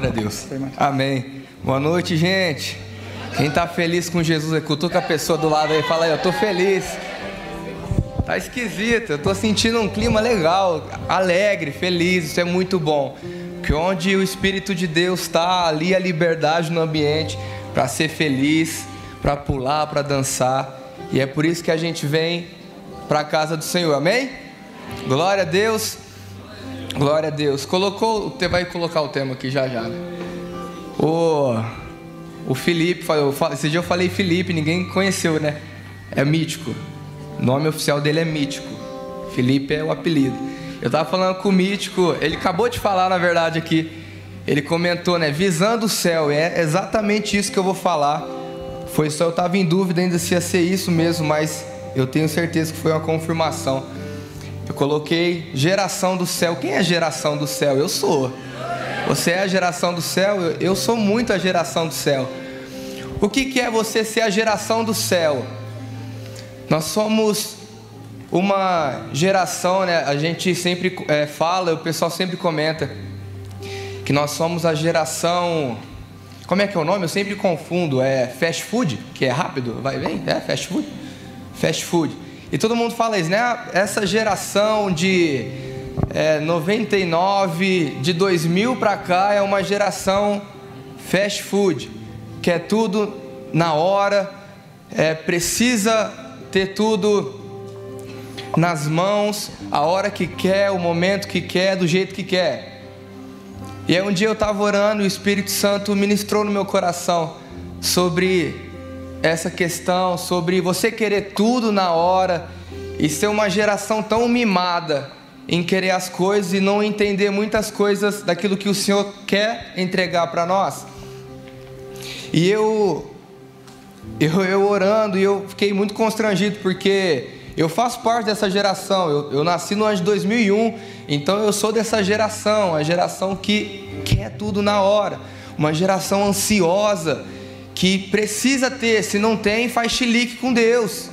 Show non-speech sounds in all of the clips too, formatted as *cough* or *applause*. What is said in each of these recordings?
Glória a Deus. Amém. Boa noite, gente. Quem está feliz com Jesus, é cutuca a pessoa do lado aí e fala aí, eu estou feliz. Tá esquisito, eu estou sentindo um clima legal, alegre, feliz, isso é muito bom. Que onde o Espírito de Deus está, ali a liberdade no ambiente para ser feliz, para pular, para dançar. E é por isso que a gente vem para a casa do Senhor, amém? Glória a Deus. Glória a Deus. Colocou, você vai colocar o tema aqui já já. Né? O, o Felipe, esse dia eu falei Felipe, ninguém conheceu, né? É mítico. O nome oficial dele é mítico. Felipe é o apelido. Eu tava falando com o mítico, ele acabou de falar, na verdade, aqui. Ele comentou, né? Visando o céu. É exatamente isso que eu vou falar. Foi só eu tava em dúvida ainda se ia ser isso mesmo, mas eu tenho certeza que foi uma confirmação. Eu coloquei geração do céu. Quem é geração do céu? Eu sou. Você é a geração do céu? Eu sou muito a geração do céu. O que, que é você ser a geração do céu? Nós somos uma geração, né? A gente sempre é, fala, o pessoal sempre comenta que nós somos a geração. Como é que é o nome? Eu sempre confundo. É fast food, que é rápido, vai bem? É fast food? Fast food. E todo mundo fala isso, né? Essa geração de é, 99, de 2000 para cá é uma geração fast food, que é tudo na hora, é, precisa ter tudo nas mãos, a hora que quer, o momento que quer, do jeito que quer. E aí um dia eu estava orando e o Espírito Santo ministrou no meu coração sobre essa questão sobre você querer tudo na hora e ser uma geração tão mimada em querer as coisas e não entender muitas coisas daquilo que o Senhor quer entregar para nós. E eu, eu, eu orando e eu fiquei muito constrangido porque eu faço parte dessa geração. Eu, eu nasci no ano de 2001, então eu sou dessa geração, a geração que quer tudo na hora, uma geração ansiosa que precisa ter, se não tem, faz chilique com Deus.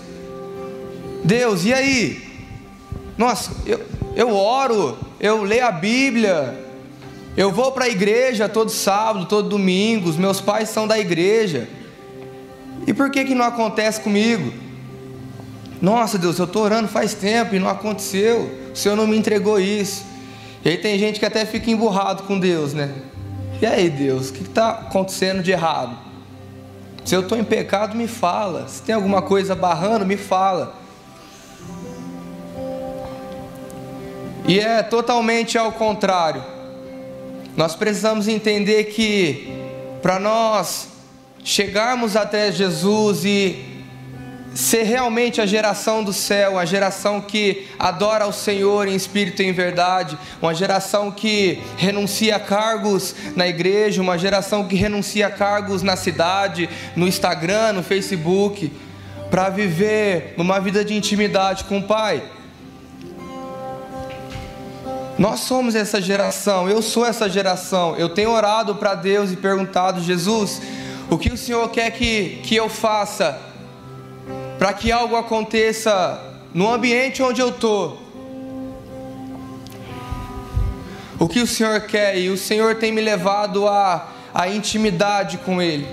Deus, e aí? Nossa, eu, eu oro, eu leio a Bíblia, eu vou para a igreja todo sábado, todo domingo, os meus pais são da igreja. E por que que não acontece comigo? Nossa, Deus, eu estou orando faz tempo e não aconteceu. O Senhor não me entregou isso. E aí tem gente que até fica emburrado com Deus, né? E aí, Deus, o que está acontecendo de errado? Se eu estou em pecado, me fala. Se tem alguma coisa barrando, me fala. E é totalmente ao contrário. Nós precisamos entender que para nós chegarmos até Jesus e ser realmente a geração do céu, a geração que adora ao Senhor em espírito e em verdade, uma geração que renuncia a cargos na igreja, uma geração que renuncia a cargos na cidade, no Instagram, no Facebook, para viver uma vida de intimidade com o Pai. Nós somos essa geração, eu sou essa geração. Eu tenho orado para Deus e perguntado, Jesus, o que o Senhor quer que, que eu faça para que algo aconteça no ambiente onde eu estou. O que o Senhor quer e o Senhor tem me levado a, a intimidade com Ele,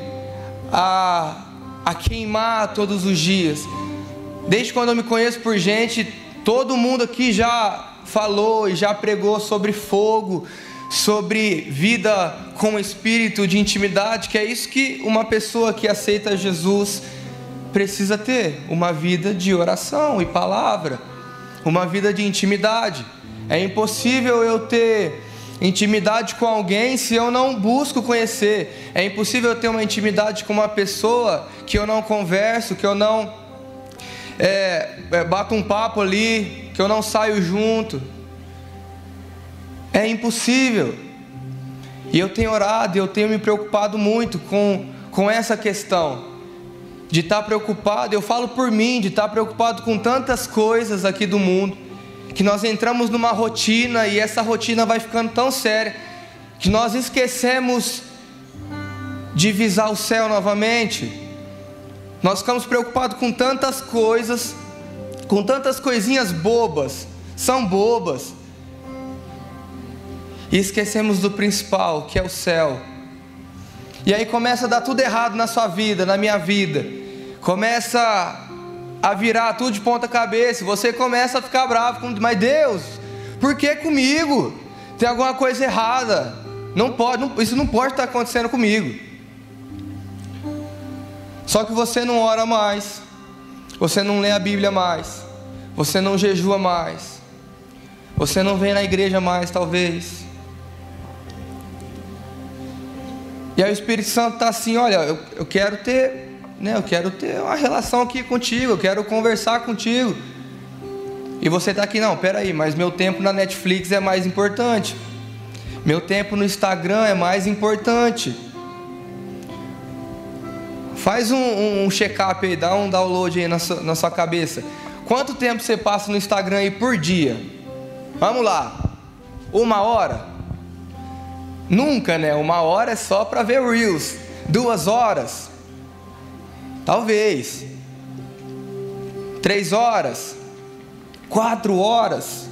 a, a queimar todos os dias. Desde quando eu me conheço por gente, todo mundo aqui já falou e já pregou sobre fogo, sobre vida com espírito de intimidade, que é isso que uma pessoa que aceita Jesus precisa ter uma vida de oração e palavra, uma vida de intimidade. É impossível eu ter intimidade com alguém se eu não busco conhecer. É impossível eu ter uma intimidade com uma pessoa que eu não converso, que eu não é, é, bato um papo ali, que eu não saio junto. É impossível. E eu tenho orado, eu tenho me preocupado muito com, com essa questão de estar tá preocupado, eu falo por mim, de estar tá preocupado com tantas coisas aqui do mundo, que nós entramos numa rotina e essa rotina vai ficando tão séria, que nós esquecemos de visar o céu novamente. Nós ficamos preocupados com tantas coisas, com tantas coisinhas bobas, são bobas. e esquecemos do principal, que é o céu. E aí começa a dar tudo errado na sua vida, na minha vida. Começa a virar tudo de ponta cabeça. Você começa a ficar bravo com, mas Deus, por que comigo? Tem alguma coisa errada. Não pode, não, isso não pode estar acontecendo comigo. Só que você não ora mais. Você não lê a Bíblia mais. Você não jejua mais. Você não vem na igreja mais, talvez. E aí o Espírito Santo está assim, olha, eu, eu quero ter, né, eu quero ter uma relação aqui contigo, eu quero conversar contigo. E você está aqui, não, peraí, mas meu tempo na Netflix é mais importante. Meu tempo no Instagram é mais importante. Faz um, um, um check-up aí, dá um download aí na sua, na sua cabeça. Quanto tempo você passa no Instagram aí por dia? Vamos lá. Uma hora? Nunca, né? Uma hora é só para ver Reels. Duas horas? Talvez. Três horas? Quatro horas?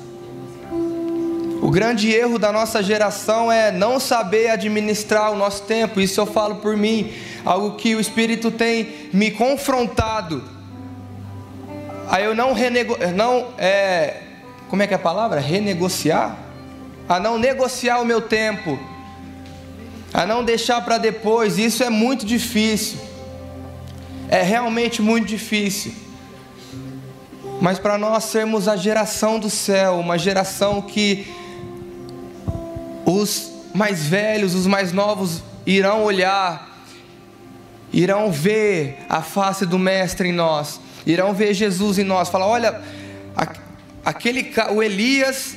O grande erro da nossa geração é não saber administrar o nosso tempo. Isso eu falo por mim, algo que o Espírito tem me confrontado. Aí eu não renego, não é, como é que é a palavra? Renegociar? A não negociar o meu tempo a não deixar para depois, isso é muito difícil. É realmente muito difícil. Mas para nós sermos a geração do céu, uma geração que os mais velhos, os mais novos irão olhar, irão ver a face do Mestre em nós, irão ver Jesus em nós, falar: olha, aquele o Elias,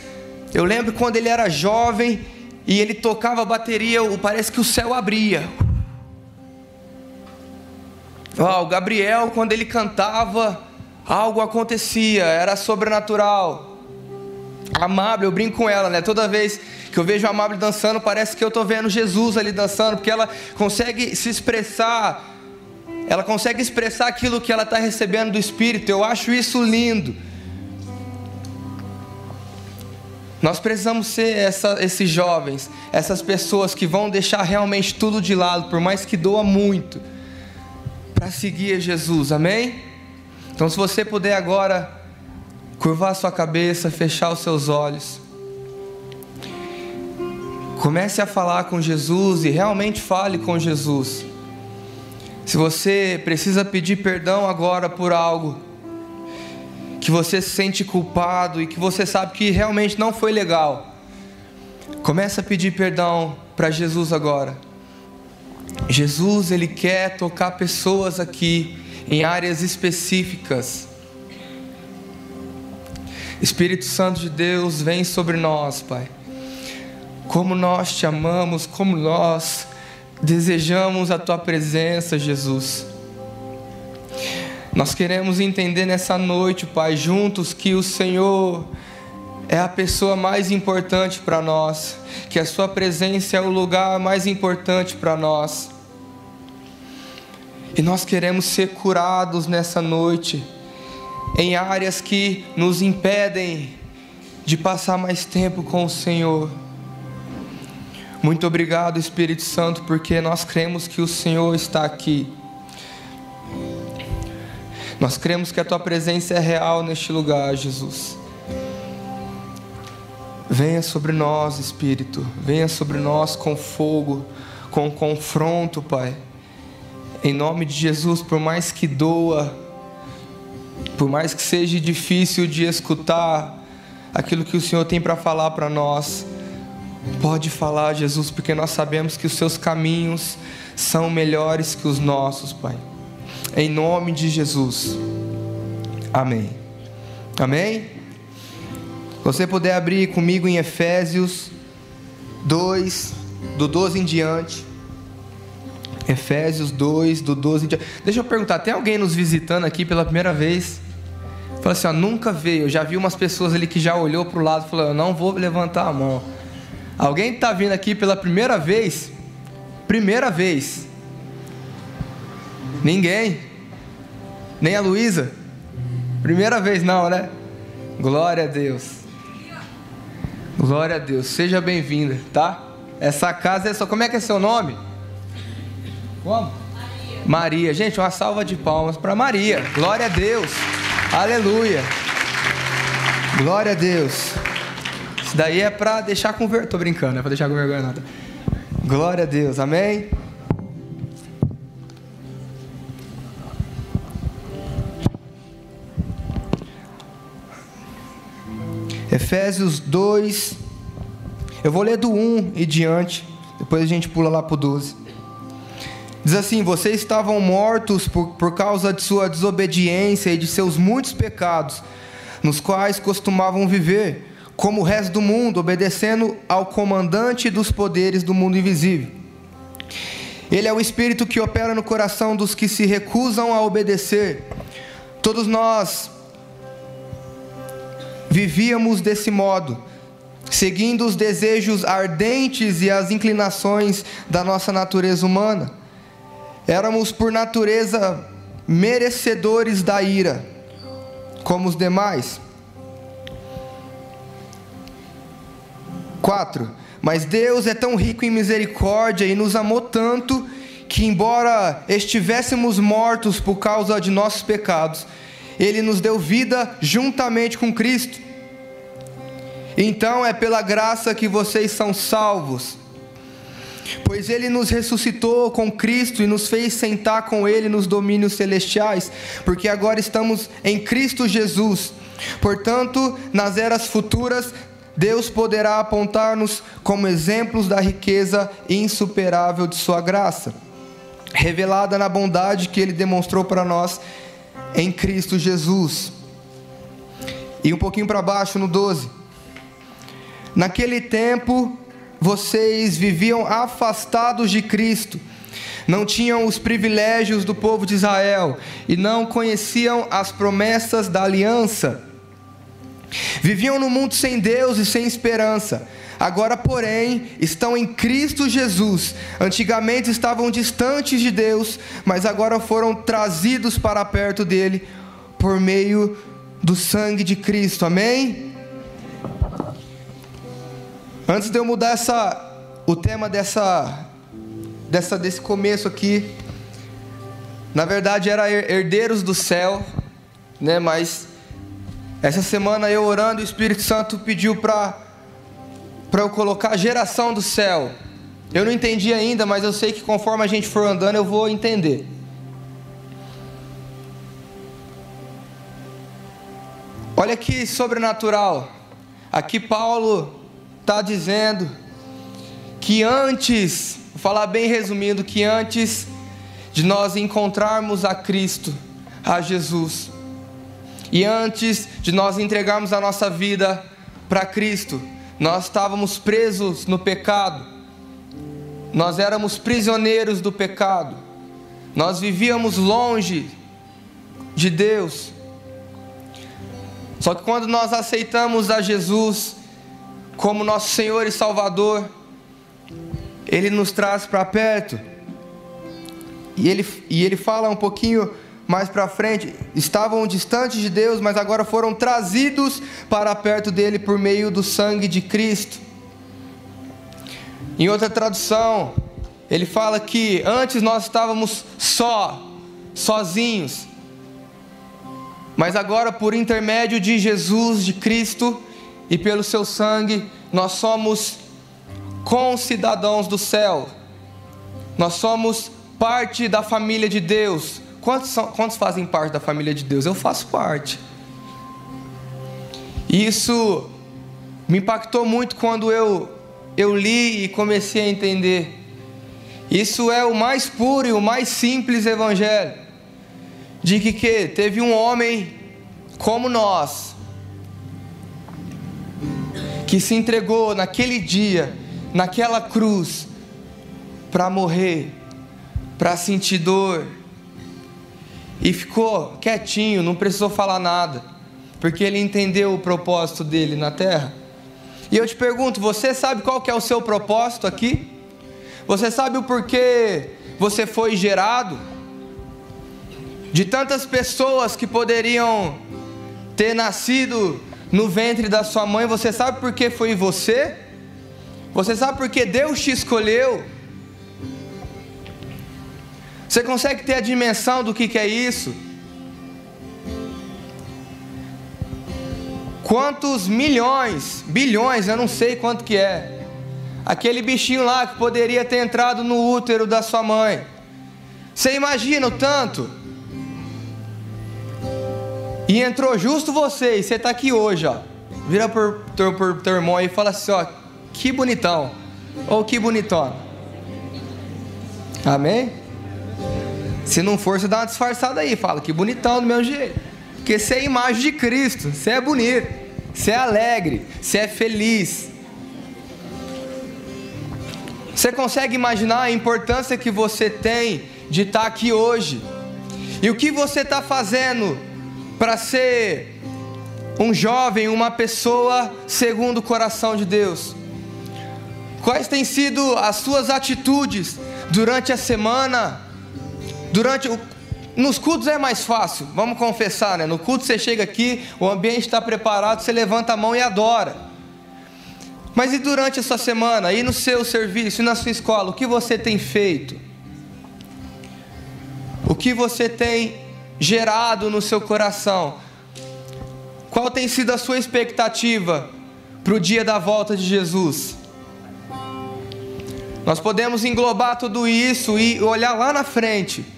eu lembro quando ele era jovem, e ele tocava a bateria, parece que o céu abria. Oh, o Gabriel, quando ele cantava, algo acontecia, era sobrenatural. A eu brinco com ela, né? Toda vez que eu vejo a Amável dançando, parece que eu estou vendo Jesus ali dançando, porque ela consegue se expressar, ela consegue expressar aquilo que ela está recebendo do Espírito. Eu acho isso lindo. Nós precisamos ser essa, esses jovens, essas pessoas que vão deixar realmente tudo de lado, por mais que doa muito, para seguir Jesus, amém? Então, se você puder agora curvar sua cabeça, fechar os seus olhos, comece a falar com Jesus e realmente fale com Jesus. Se você precisa pedir perdão agora por algo, que você se sente culpado e que você sabe que realmente não foi legal, começa a pedir perdão para Jesus agora. Jesus, ele quer tocar pessoas aqui em áreas específicas. Espírito Santo de Deus, vem sobre nós, Pai. Como nós te amamos, como nós desejamos a tua presença, Jesus. Nós queremos entender nessa noite, Pai, juntos, que o Senhor é a pessoa mais importante para nós, que a Sua presença é o lugar mais importante para nós. E nós queremos ser curados nessa noite, em áreas que nos impedem de passar mais tempo com o Senhor. Muito obrigado, Espírito Santo, porque nós cremos que o Senhor está aqui. Nós cremos que a tua presença é real neste lugar, Jesus. Venha sobre nós, Espírito. Venha sobre nós com fogo, com confronto, Pai. Em nome de Jesus, por mais que doa, por mais que seja difícil de escutar aquilo que o Senhor tem para falar para nós, pode falar, Jesus, porque nós sabemos que os seus caminhos são melhores que os nossos, Pai. Em nome de Jesus. Amém. Amém? Você puder abrir comigo em Efésios 2, do 12 em diante. Efésios 2, do 12 em diante. Deixa eu perguntar, tem alguém nos visitando aqui pela primeira vez? Fala assim, ó, nunca veio. Eu já vi umas pessoas ali que já olhou para o lado e falou, eu não vou levantar a mão. Alguém está vindo aqui pela primeira vez? Primeira vez. Ninguém. Nem a Luísa? Primeira vez não, né? Glória a Deus. Glória a Deus, seja bem-vinda, tá? Essa casa é só. Como é que é seu nome? Como? Maria. Maria. Gente, uma salva de palmas para Maria. Glória a Deus. Aleluia. Glória a Deus. Isso daí é para deixar com vergonha. Tô brincando, é para deixar com vergonha nada. Glória a Deus. Amém. Efésios 2, eu vou ler do 1 e diante, depois a gente pula lá para o 12. Diz assim: Vocês estavam mortos por, por causa de sua desobediência e de seus muitos pecados, nos quais costumavam viver, como o resto do mundo, obedecendo ao comandante dos poderes do mundo invisível. Ele é o espírito que opera no coração dos que se recusam a obedecer. Todos nós Vivíamos desse modo, seguindo os desejos ardentes e as inclinações da nossa natureza humana. Éramos, por natureza, merecedores da ira, como os demais. 4. Mas Deus é tão rico em misericórdia e nos amou tanto que, embora estivéssemos mortos por causa de nossos pecados, Ele nos deu vida juntamente com Cristo. Então é pela graça que vocês são salvos. Pois ele nos ressuscitou com Cristo e nos fez sentar com ele nos domínios celestiais, porque agora estamos em Cristo Jesus. Portanto, nas eras futuras, Deus poderá apontar-nos como exemplos da riqueza insuperável de Sua graça, revelada na bondade que Ele demonstrou para nós em Cristo Jesus. E um pouquinho para baixo, no 12. Naquele tempo, vocês viviam afastados de Cristo, não tinham os privilégios do povo de Israel e não conheciam as promessas da aliança. Viviam no mundo sem Deus e sem esperança. Agora, porém, estão em Cristo Jesus. Antigamente estavam distantes de Deus, mas agora foram trazidos para perto dele por meio do sangue de Cristo. Amém? Antes de eu mudar essa, o tema dessa, dessa, desse começo aqui, na verdade era herdeiros do céu, né? Mas essa semana eu orando, o Espírito Santo pediu para para eu colocar geração do céu. Eu não entendi ainda, mas eu sei que conforme a gente for andando eu vou entender. Olha que sobrenatural. Aqui Paulo está dizendo que antes, vou falar bem resumindo, que antes de nós encontrarmos a Cristo, a Jesus, e antes de nós entregarmos a nossa vida para Cristo, nós estávamos presos no pecado, nós éramos prisioneiros do pecado, nós vivíamos longe de Deus. Só que quando nós aceitamos a Jesus, como nosso Senhor e Salvador, Ele nos traz para perto. E ele, e ele fala um pouquinho mais para frente: estavam distantes de Deus, mas agora foram trazidos para perto dele por meio do sangue de Cristo. Em outra tradução, ele fala que antes nós estávamos só, sozinhos, mas agora por intermédio de Jesus, de Cristo, e pelo seu sangue nós somos concidadãos do céu, nós somos parte da família de Deus. Quantos, são, quantos fazem parte da família de Deus? Eu faço parte. Isso me impactou muito quando eu, eu li e comecei a entender. Isso é o mais puro e o mais simples evangelho. De que, que teve um homem como nós, que se entregou naquele dia, naquela cruz, para morrer, para sentir dor, e ficou quietinho, não precisou falar nada, porque ele entendeu o propósito dele na terra. E eu te pergunto, você sabe qual que é o seu propósito aqui? Você sabe o porquê você foi gerado? De tantas pessoas que poderiam ter nascido no ventre da sua mãe, você sabe por que foi você? Você sabe por que Deus te escolheu? Você consegue ter a dimensão do que, que é isso? Quantos milhões, bilhões, eu não sei quanto que é. Aquele bichinho lá que poderia ter entrado no útero da sua mãe. Você imagina o tanto? E entrou justo você, e você está aqui hoje, ó. Vira por, por, teu irmão e fala assim, ó, que bonitão. Ou que bonitona. Amém? Se não for, você dá uma disfarçada aí, fala que bonitão do meu jeito. Porque você é imagem de Cristo, você é bonito, você é alegre, você é feliz. Você consegue imaginar a importância que você tem de estar aqui hoje? E o que você está fazendo para ser um jovem, uma pessoa segundo o coração de Deus? Quais têm sido as suas atitudes durante a semana? Durante o, nos cultos é mais fácil, vamos confessar, né? No culto você chega aqui, o ambiente está preparado, você levanta a mão e adora. Mas e durante a sua semana, e no seu serviço, e na sua escola, o que você tem feito? O que você tem gerado no seu coração? Qual tem sido a sua expectativa para o dia da volta de Jesus? Nós podemos englobar tudo isso e olhar lá na frente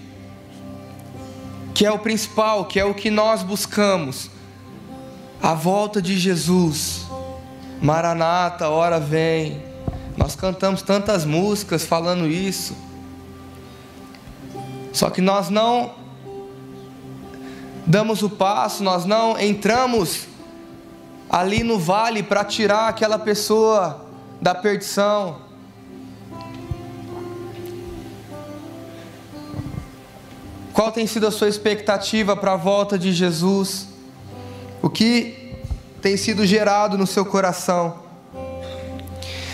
que é o principal, que é o que nós buscamos. A volta de Jesus. Maranata, hora vem. Nós cantamos tantas músicas falando isso. Só que nós não damos o passo, nós não entramos ali no vale para tirar aquela pessoa da perdição. Qual tem sido a sua expectativa para a volta de Jesus? O que tem sido gerado no seu coração?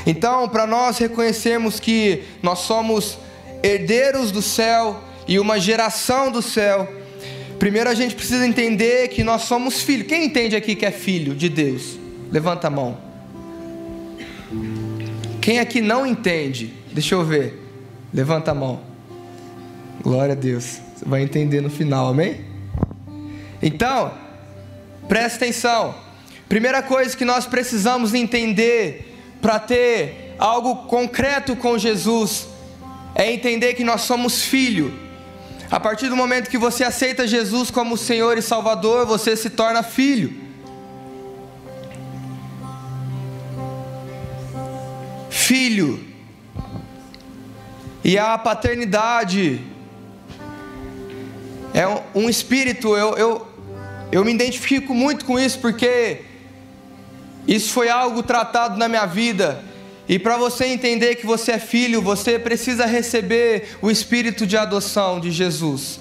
Então, para nós reconhecermos que nós somos herdeiros do céu e uma geração do céu, primeiro a gente precisa entender que nós somos filhos. Quem entende aqui que é filho de Deus? Levanta a mão. Quem aqui não entende? Deixa eu ver. Levanta a mão. Glória a Deus. Você vai entender no final, amém? Então, presta atenção. Primeira coisa que nós precisamos entender para ter algo concreto com Jesus é entender que nós somos filho. A partir do momento que você aceita Jesus como Senhor e Salvador, você se torna filho. Filho. E a paternidade é um, espírito, eu, eu, eu me identifico muito com isso porque isso foi algo tratado na minha vida. E para você entender que você é filho, você precisa receber o espírito de adoção de Jesus.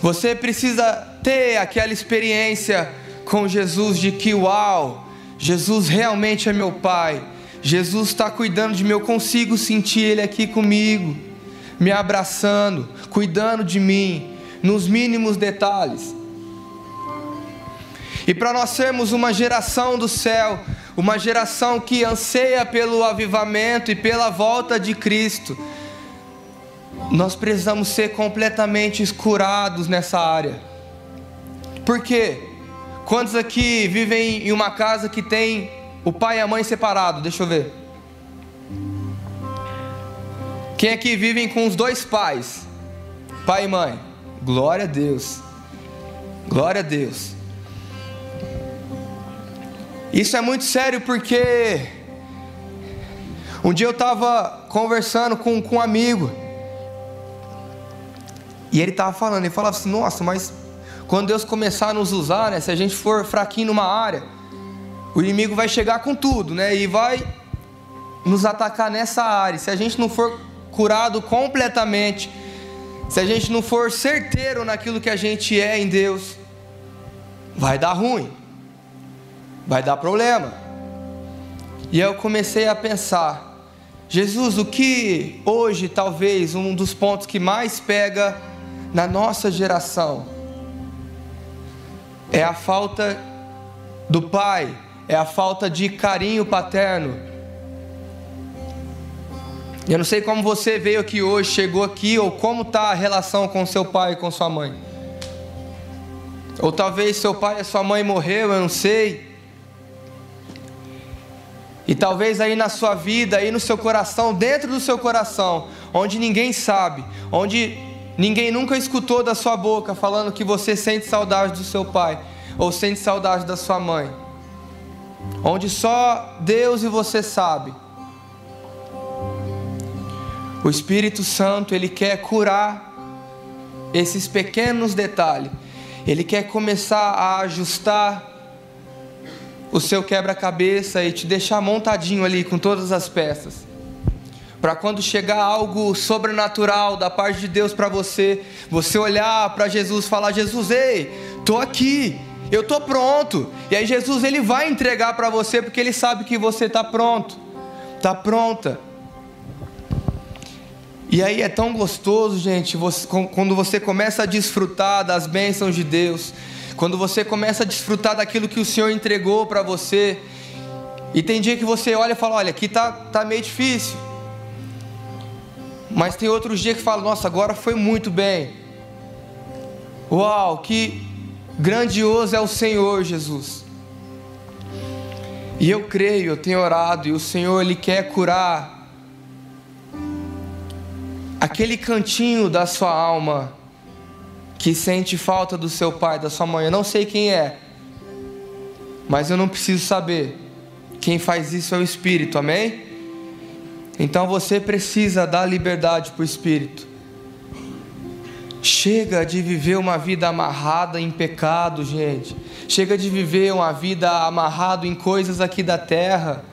Você precisa ter aquela experiência com Jesus de que, uau, Jesus realmente é meu Pai. Jesus está cuidando de mim, eu consigo sentir Ele aqui comigo me abraçando, cuidando de mim, nos mínimos detalhes. E para nós sermos uma geração do céu, uma geração que anseia pelo avivamento e pela volta de Cristo, nós precisamos ser completamente escurados nessa área. Por quê? Quantos aqui vivem em uma casa que tem o pai e a mãe separados? Deixa eu ver. Quem aqui vivem com os dois pais? Pai e mãe. Glória a Deus. Glória a Deus. Isso é muito sério porque um dia eu estava conversando com, com um amigo e ele estava falando, ele falava assim, nossa, mas quando Deus começar a nos usar, né, se a gente for fraquinho numa área, o inimigo vai chegar com tudo, né, e vai nos atacar nessa área. Se a gente não for curado completamente, se a gente não for certeiro naquilo que a gente é em Deus, vai dar ruim, vai dar problema. E eu comecei a pensar, Jesus, o que hoje talvez um dos pontos que mais pega na nossa geração é a falta do pai é a falta de carinho paterno. Eu não sei como você veio aqui hoje, chegou aqui, ou como está a relação com seu pai e com sua mãe. Ou talvez seu pai e sua mãe morreu, eu não sei. E talvez aí na sua vida, aí no seu coração, dentro do seu coração, onde ninguém sabe, onde ninguém nunca escutou da sua boca falando que você sente saudade do seu pai ou sente saudade da sua mãe. Onde só Deus e você sabe. O Espírito Santo, ele quer curar esses pequenos detalhes. Ele quer começar a ajustar o seu quebra-cabeça e te deixar montadinho ali com todas as peças. Para quando chegar algo sobrenatural da parte de Deus para você, você olhar para Jesus falar: Jesus, ei, tô aqui, eu tô pronto. E aí Jesus ele vai entregar para você porque ele sabe que você tá pronto, tá pronta. E aí é tão gostoso, gente, você, quando você começa a desfrutar das bênçãos de Deus, quando você começa a desfrutar daquilo que o Senhor entregou para você. E tem dia que você olha e fala: olha, aqui tá, tá meio difícil. Mas tem outros dias que fala: nossa, agora foi muito bem. Uau, que grandioso é o Senhor Jesus. E eu creio, eu tenho orado, e o Senhor, Ele quer curar aquele cantinho da sua alma que sente falta do seu pai, da sua mãe. Eu não sei quem é, mas eu não preciso saber. Quem faz isso é o Espírito, amém? Então você precisa dar liberdade para o Espírito. Chega de viver uma vida amarrada em pecado, gente. Chega de viver uma vida amarrado em coisas aqui da terra.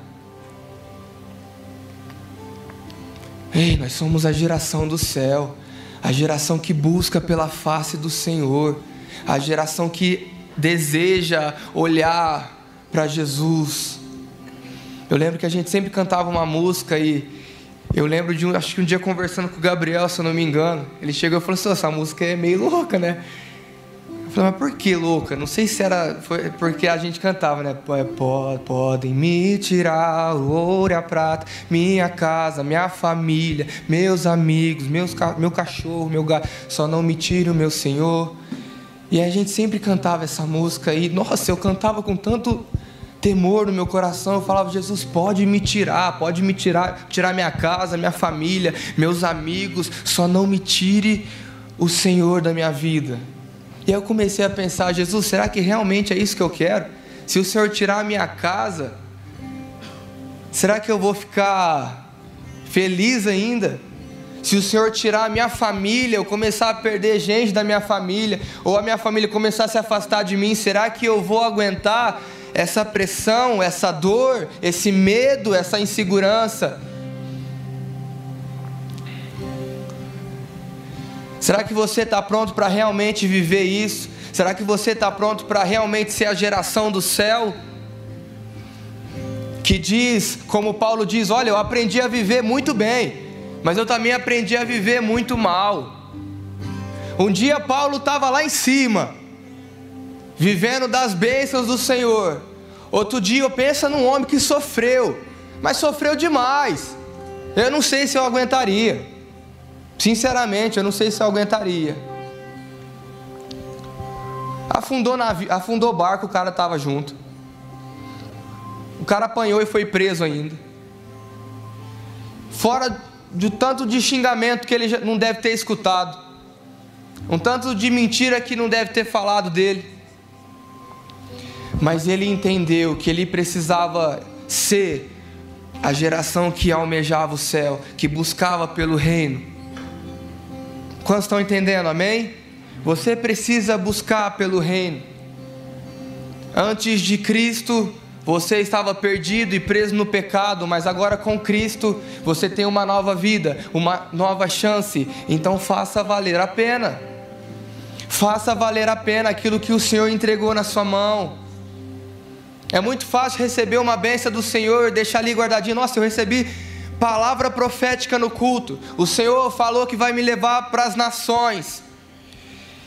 Ei, nós somos a geração do céu a geração que busca pela face do Senhor, a geração que deseja olhar para Jesus. Eu lembro que a gente sempre cantava uma música e eu lembro de um, acho que um dia conversando com o Gabriel, se eu não me engano, ele chegou e falou assim: essa música é meio louca, né? Eu falei, mas por que louca? Não sei se era foi porque a gente cantava, né? Podem me tirar o ouro e a prata, minha casa, minha família, meus amigos, meus, meu cachorro, meu gato, só não me tire o meu Senhor. E a gente sempre cantava essa música e, nossa, eu cantava com tanto temor no meu coração. Eu falava, Jesus, pode me tirar, pode me tirar, tirar minha casa, minha família, meus amigos, só não me tire o Senhor da minha vida. E eu comecei a pensar: Jesus, será que realmente é isso que eu quero? Se o Senhor tirar a minha casa, será que eu vou ficar feliz ainda? Se o Senhor tirar a minha família, eu começar a perder gente da minha família, ou a minha família começar a se afastar de mim, será que eu vou aguentar essa pressão, essa dor, esse medo, essa insegurança? Será que você está pronto para realmente viver isso? Será que você está pronto para realmente ser a geração do céu? Que diz, como Paulo diz: Olha, eu aprendi a viver muito bem, mas eu também aprendi a viver muito mal. Um dia Paulo estava lá em cima, vivendo das bênçãos do Senhor. Outro dia eu penso num homem que sofreu, mas sofreu demais. Eu não sei se eu aguentaria. Sinceramente, eu não sei se eu aguentaria. Afundou, navio, afundou barco, o cara estava junto. O cara apanhou e foi preso ainda. Fora do tanto de xingamento que ele não deve ter escutado. Um tanto de mentira que não deve ter falado dele. Mas ele entendeu que ele precisava ser a geração que almejava o céu, que buscava pelo reino. Quantos estão entendendo? Amém? Você precisa buscar pelo reino. Antes de Cristo, você estava perdido e preso no pecado, mas agora com Cristo você tem uma nova vida, uma nova chance. Então faça valer a pena. Faça valer a pena aquilo que o Senhor entregou na sua mão. É muito fácil receber uma benção do Senhor, deixar ali guardadinho. Nossa, eu recebi palavra profética no culto. O Senhor falou que vai me levar para as nações.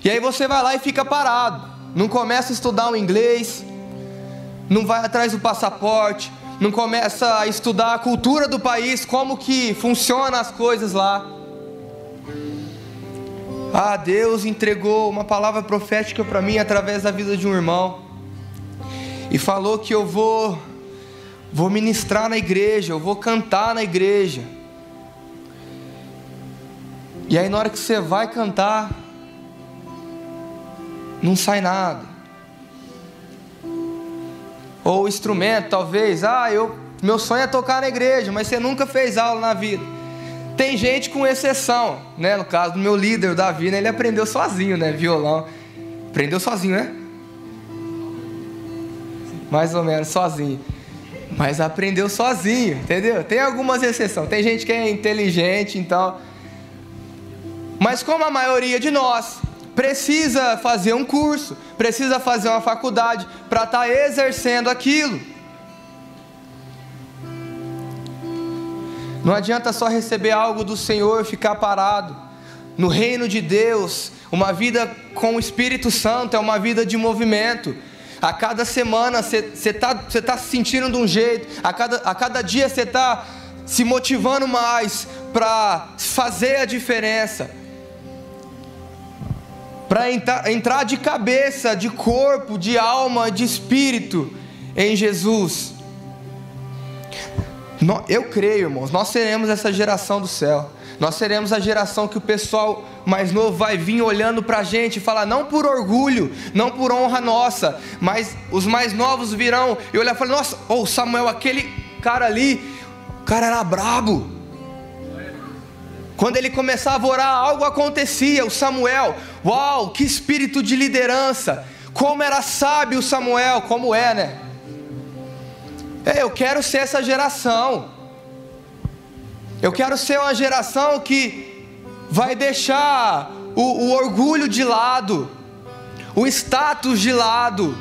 E aí você vai lá e fica parado. Não começa a estudar o inglês. não vai atrás do passaporte, não começa a estudar a cultura do país, como que funciona as coisas lá. Ah, Deus entregou uma palavra profética para mim através da vida de um irmão. E falou que eu vou vou ministrar na igreja, eu vou cantar na igreja. E aí na hora que você vai cantar, não sai nada. Ou o instrumento, talvez, ah, eu, meu sonho é tocar na igreja, mas você nunca fez aula na vida. Tem gente com exceção, né? No caso do meu líder, o Davi, né? ele aprendeu sozinho, né? Violão. Aprendeu sozinho, né? Mais ou menos sozinho. Mas aprendeu sozinho, entendeu? Tem algumas exceções. Tem gente que é inteligente, então. Mas como a maioria de nós precisa fazer um curso, precisa fazer uma faculdade para estar tá exercendo aquilo. Não adianta só receber algo do Senhor e ficar parado. No reino de Deus, uma vida com o Espírito Santo é uma vida de movimento. A cada semana você está tá se sentindo de um jeito, a cada, a cada dia você está se motivando mais para fazer a diferença para entrar de cabeça, de corpo, de alma, de espírito em Jesus. Eu creio, irmãos, nós seremos essa geração do céu. Nós seremos a geração que o pessoal mais novo vai vir olhando para a gente e falar, não por orgulho, não por honra nossa, mas os mais novos virão e olhar e falar: Nossa, oh, Samuel, aquele cara ali, o cara era brabo. Quando ele começava a orar, algo acontecia. O Samuel, uau, que espírito de liderança! Como era sábio o Samuel, como é, né? É, eu quero ser essa geração. Eu quero ser uma geração que vai deixar o, o orgulho de lado, o status de lado,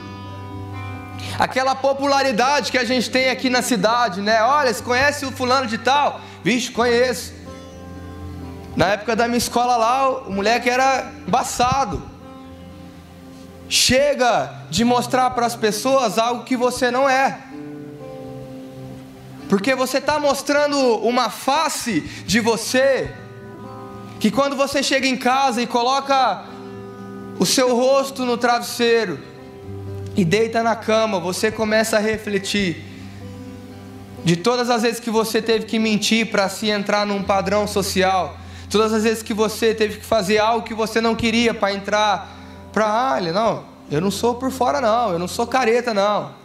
aquela popularidade que a gente tem aqui na cidade, né? Olha, você conhece o fulano de tal? Vixe, conheço. Na época da minha escola lá, o moleque era embaçado. Chega de mostrar para as pessoas algo que você não é. Porque você está mostrando uma face de você, que quando você chega em casa e coloca o seu rosto no travesseiro e deita na cama, você começa a refletir de todas as vezes que você teve que mentir para se entrar num padrão social, Todas as vezes que você teve que fazer algo que você não queria para entrar para a área, não, eu não sou por fora não, eu não sou careta não.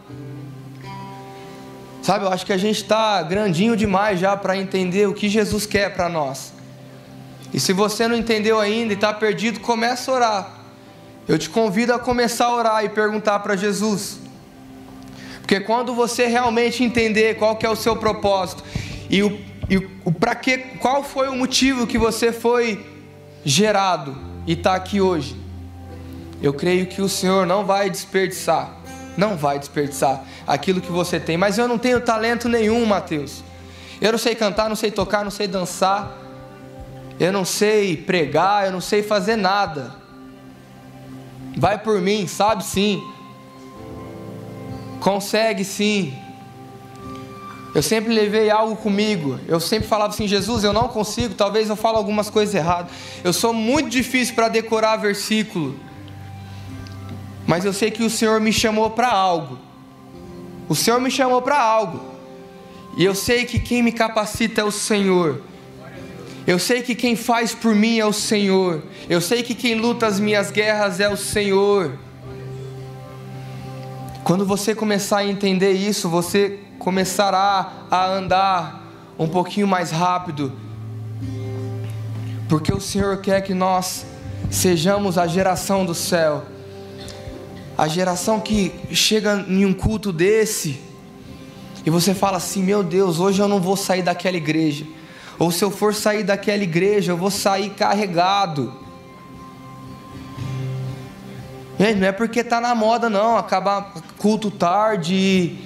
Sabe, eu acho que a gente está grandinho demais já para entender o que Jesus quer para nós. E se você não entendeu ainda e está perdido, comece a orar. Eu te convido a começar a orar e perguntar para Jesus. Porque quando você realmente entender qual que é o seu propósito e o e o para que, qual foi o motivo que você foi gerado e está aqui hoje? Eu creio que o Senhor não vai desperdiçar, não vai desperdiçar aquilo que você tem. Mas eu não tenho talento nenhum, Mateus. Eu não sei cantar, não sei tocar, não sei dançar. Eu não sei pregar, eu não sei fazer nada. Vai por mim, sabe sim. Consegue sim. Eu sempre levei algo comigo. Eu sempre falava assim: Jesus, eu não consigo. Talvez eu fale algumas coisas erradas. Eu sou muito difícil para decorar versículo. Mas eu sei que o Senhor me chamou para algo. O Senhor me chamou para algo. E eu sei que quem me capacita é o Senhor. Eu sei que quem faz por mim é o Senhor. Eu sei que quem luta as minhas guerras é o Senhor. Quando você começar a entender isso, você começará a andar um pouquinho mais rápido, porque o Senhor quer que nós sejamos a geração do céu, a geração que chega em um culto desse e você fala assim: Meu Deus, hoje eu não vou sair daquela igreja, ou se eu for sair daquela igreja, eu vou sair carregado. Não é porque tá na moda não, acabar culto tarde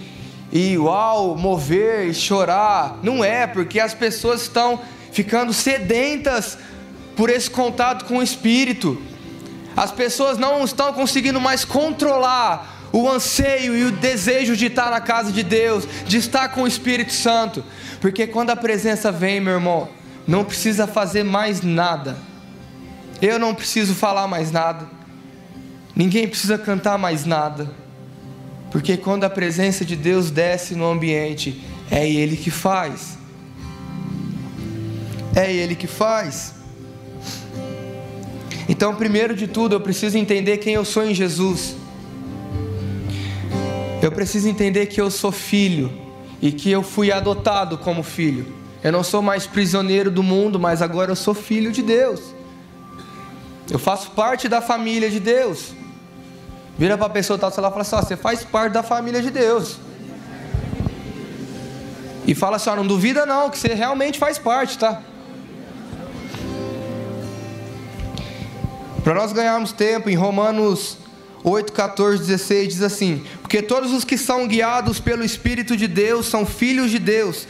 e uau, mover e chorar. Não é, porque as pessoas estão ficando sedentas por esse contato com o Espírito. As pessoas não estão conseguindo mais controlar o anseio e o desejo de estar na casa de Deus, de estar com o Espírito Santo, porque quando a presença vem, meu irmão, não precisa fazer mais nada, eu não preciso falar mais nada, ninguém precisa cantar mais nada, porque quando a presença de Deus desce no ambiente, é Ele que faz, é Ele que faz. Então, primeiro de tudo, eu preciso entender quem eu sou em Jesus. Eu preciso entender que eu sou filho e que eu fui adotado como filho. Eu não sou mais prisioneiro do mundo, mas agora eu sou filho de Deus. Eu faço parte da família de Deus. Vira para a pessoa tal, você lá fala assim: você faz parte da família de Deus. E fala assim: ó, não duvida não, que você realmente faz parte, tá? Para nós ganharmos tempo, em Romanos 8, 14, 16 diz assim: Porque todos os que são guiados pelo Espírito de Deus são filhos de Deus,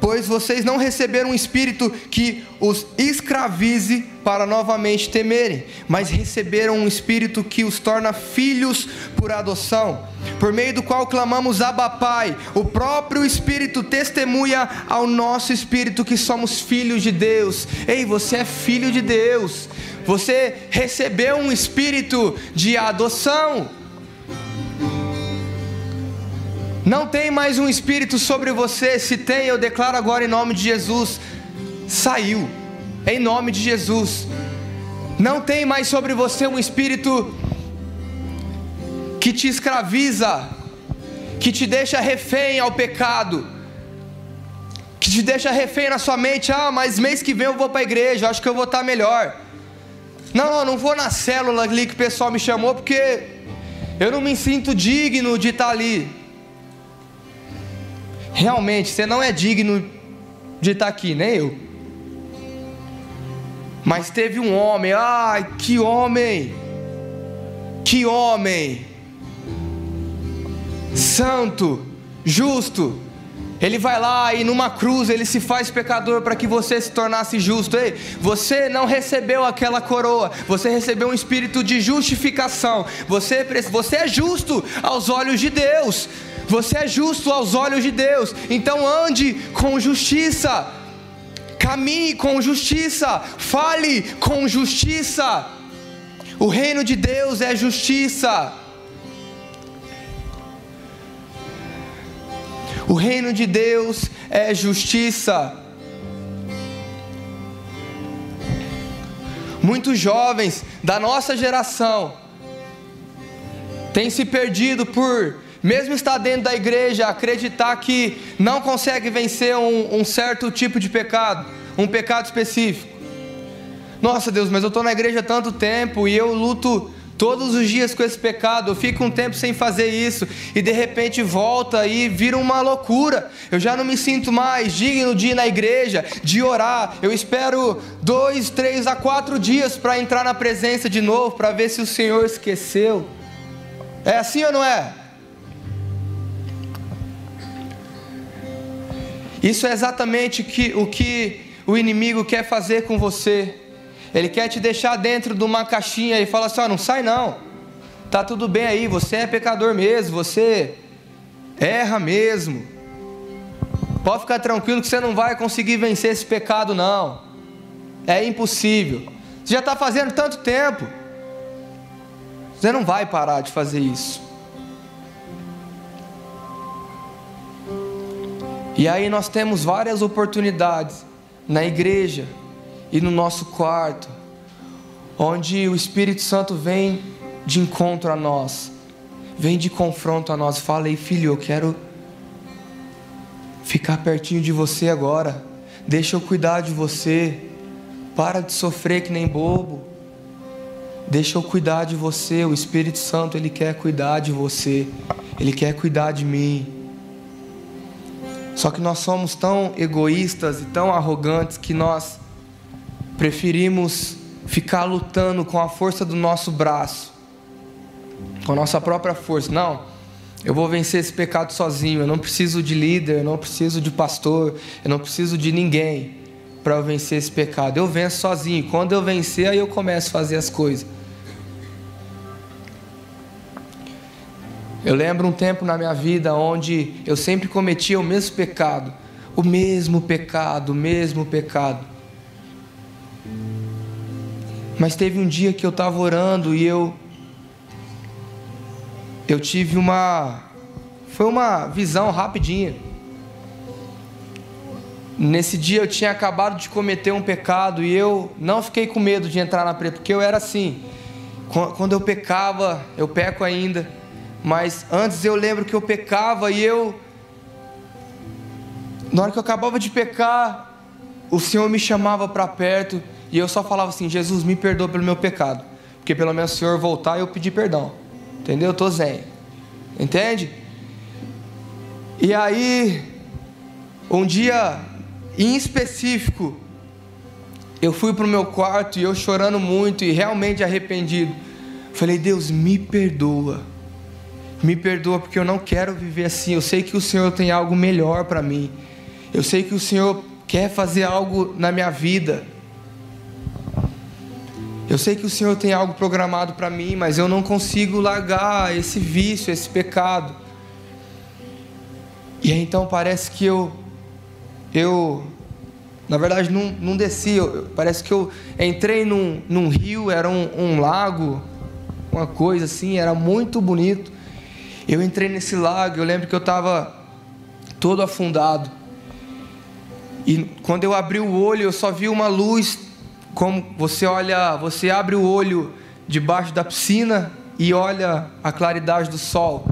pois vocês não receberam um espírito que os escravize para novamente temerem, mas receberam um espírito que os torna filhos por adoção, por meio do qual clamamos Abba Pai. O próprio Espírito testemunha ao nosso espírito que somos filhos de Deus. Ei, você é filho de Deus. Você recebeu um espírito de adoção. Não tem mais um espírito sobre você. Se tem, eu declaro agora em nome de Jesus: saiu. Em nome de Jesus. Não tem mais sobre você um espírito que te escraviza, que te deixa refém ao pecado, que te deixa refém na sua mente. Ah, mas mês que vem eu vou para a igreja, acho que eu vou estar melhor. Não, não vou na célula ali que o pessoal me chamou porque eu não me sinto digno de estar ali. Realmente, você não é digno de estar aqui, nem eu. Mas teve um homem, ai, que homem! Que homem! Santo, justo, ele vai lá e numa cruz ele se faz pecador para que você se tornasse justo. Ei, você não recebeu aquela coroa, você recebeu um espírito de justificação. Você, você é justo aos olhos de Deus. Você é justo aos olhos de Deus. Então ande com justiça. Caminhe com justiça. Fale com justiça. O reino de Deus é justiça. O reino de Deus é justiça. Muitos jovens da nossa geração têm se perdido por, mesmo estar dentro da igreja, acreditar que não consegue vencer um, um certo tipo de pecado, um pecado específico. Nossa Deus, mas eu estou na igreja há tanto tempo e eu luto todos os dias com esse pecado, eu fico um tempo sem fazer isso e de repente volta e vira uma loucura. Eu já não me sinto mais digno de ir na igreja, de orar. Eu espero dois, três a quatro dias para entrar na presença de novo, para ver se o Senhor esqueceu. É assim ou não é? Isso é exatamente o que o inimigo quer fazer com você. Ele quer te deixar dentro de uma caixinha e fala assim: ó, não sai não. Tá tudo bem aí, você é pecador mesmo, você erra mesmo. Pode ficar tranquilo que você não vai conseguir vencer esse pecado não. É impossível. Você já está fazendo tanto tempo. Você não vai parar de fazer isso. E aí nós temos várias oportunidades na igreja e no nosso quarto, onde o Espírito Santo vem de encontro a nós, vem de confronto a nós. Fala aí, filho, eu quero ficar pertinho de você agora. Deixa eu cuidar de você. Para de sofrer que nem bobo. Deixa eu cuidar de você. O Espírito Santo, ele quer cuidar de você. Ele quer cuidar de mim. Só que nós somos tão egoístas e tão arrogantes que nós preferimos ficar lutando com a força do nosso braço, com a nossa própria força. Não, eu vou vencer esse pecado sozinho. Eu não preciso de líder, eu não preciso de pastor, eu não preciso de ninguém para eu vencer esse pecado. Eu venço sozinho. Quando eu vencer, aí eu começo a fazer as coisas. Eu lembro um tempo na minha vida onde eu sempre cometia o mesmo pecado, o mesmo pecado, o mesmo pecado. Mas teve um dia que eu estava orando e eu eu tive uma foi uma visão rapidinha. Nesse dia eu tinha acabado de cometer um pecado e eu não fiquei com medo de entrar na preta, porque eu era assim. Quando eu pecava, eu peco ainda, mas antes eu lembro que eu pecava e eu na hora que eu acabava de pecar, o Senhor me chamava para perto e eu só falava assim: Jesus, me perdoa pelo meu pecado. Porque pelo menos o Senhor voltar eu pedir perdão. Entendeu? Eu tô zen. Entende? E aí, um dia em específico, eu fui para o meu quarto e eu chorando muito e realmente arrependido. Falei, Deus, me perdoa. Me perdoa porque eu não quero viver assim. Eu sei que o Senhor tem algo melhor para mim. Eu sei que o Senhor quer fazer algo na minha vida. Eu sei que o Senhor tem algo programado para mim, mas eu não consigo largar esse vício, esse pecado. E aí então parece que eu, eu, na verdade não, não desci, eu, parece que eu entrei num, num rio, era um, um lago, uma coisa assim, era muito bonito. Eu entrei nesse lago, eu lembro que eu estava todo afundado. E quando eu abri o olho, eu só vi uma luz como você olha, você abre o olho debaixo da piscina e olha a claridade do sol.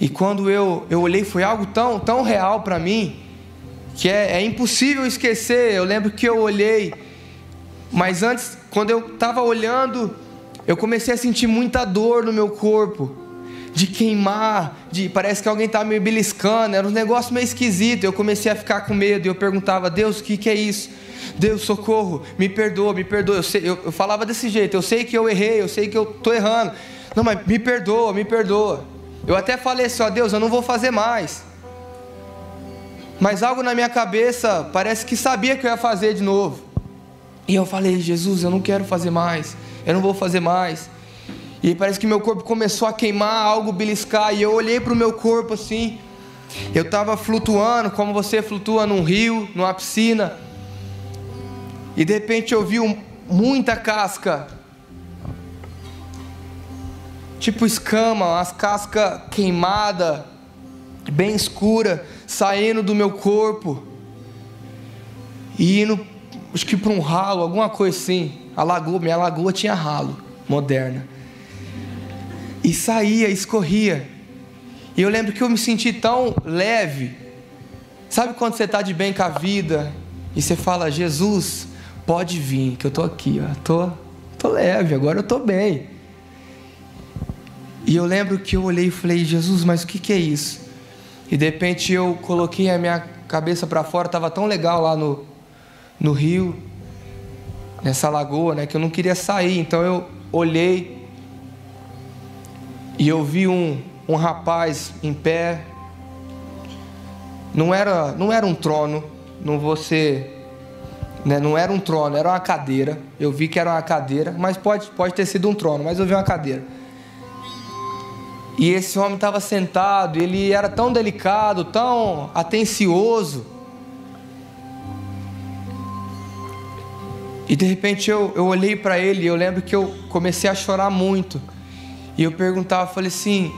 E quando eu, eu olhei, foi algo tão, tão real para mim, que é, é impossível esquecer. Eu lembro que eu olhei, mas antes, quando eu estava olhando, eu comecei a sentir muita dor no meu corpo, de queimar, de parece que alguém estava me beliscando, era um negócio meio esquisito. Eu comecei a ficar com medo e eu perguntava, Deus, o que, que é isso? Deus, socorro, me perdoa, me perdoa. Eu, sei, eu, eu falava desse jeito, eu sei que eu errei, eu sei que eu estou errando. Não, mas me perdoa, me perdoa. Eu até falei assim, ó Deus, eu não vou fazer mais. Mas algo na minha cabeça parece que sabia que eu ia fazer de novo. E eu falei, Jesus, eu não quero fazer mais, eu não vou fazer mais. E parece que meu corpo começou a queimar, algo beliscar, e eu olhei para o meu corpo assim. Eu estava flutuando, como você flutua num rio, numa piscina. E de repente eu vi um, muita casca. Tipo escama, as cascas queimadas, bem escura, saindo do meu corpo. E indo, acho que para um ralo, alguma coisa assim. A lagoa, minha lagoa tinha ralo, moderna. E saía, escorria. E eu lembro que eu me senti tão leve. Sabe quando você está de bem com a vida e você fala, Jesus, pode vir, que eu tô aqui, ó, tô, tô leve, agora eu tô bem. E eu lembro que eu olhei e falei, Jesus, mas o que, que é isso? E de repente eu coloquei a minha cabeça para fora, tava tão legal lá no, no rio, nessa lagoa, né, que eu não queria sair. Então eu olhei e eu vi um, um rapaz em pé. Não era, não era um trono, não ser né? Não era um trono, era uma cadeira. Eu vi que era uma cadeira, mas pode, pode ter sido um trono, mas eu vi uma cadeira. E esse homem estava sentado, ele era tão delicado, tão atencioso. E de repente eu, eu olhei para ele e eu lembro que eu comecei a chorar muito. E eu perguntava, falei assim,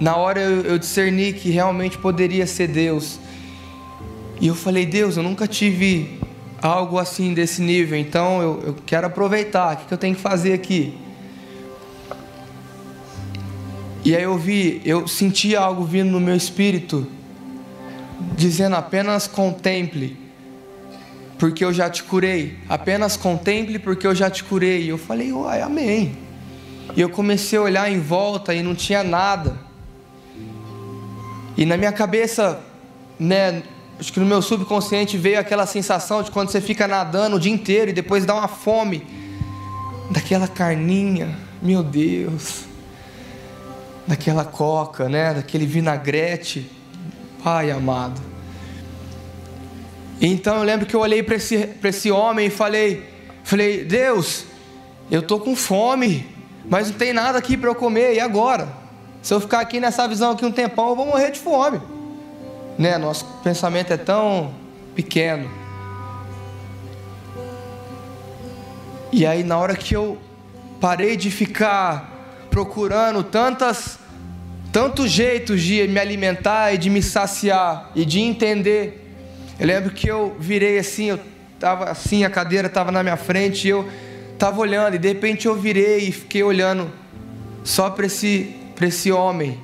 na hora eu, eu discerni que realmente poderia ser Deus. E eu falei, Deus, eu nunca tive algo assim desse nível. Então eu, eu quero aproveitar. O que, que eu tenho que fazer aqui? E aí eu vi, eu senti algo vindo no meu espírito, dizendo apenas contemple, porque eu já te curei. Apenas contemple, porque eu já te curei. E eu falei, uai, amém. E eu comecei a olhar em volta e não tinha nada. E na minha cabeça, né, acho que no meu subconsciente veio aquela sensação de quando você fica nadando o dia inteiro e depois dá uma fome daquela carninha, meu Deus, daquela coca, né, daquele vinagrete, Pai amado. Então eu lembro que eu olhei para esse, esse homem e falei, falei, Deus, eu tô com fome, mas não tem nada aqui para eu comer, e agora? Se eu ficar aqui nessa visão aqui um tempão, eu vou morrer de fome. Né? Nosso pensamento é tão pequeno. E aí na hora que eu parei de ficar procurando tantas tantos jeitos de me alimentar e de me saciar e de entender. Eu lembro que eu virei assim, eu estava assim, a cadeira estava na minha frente, e eu estava olhando, e de repente eu virei e fiquei olhando só para esse, esse homem.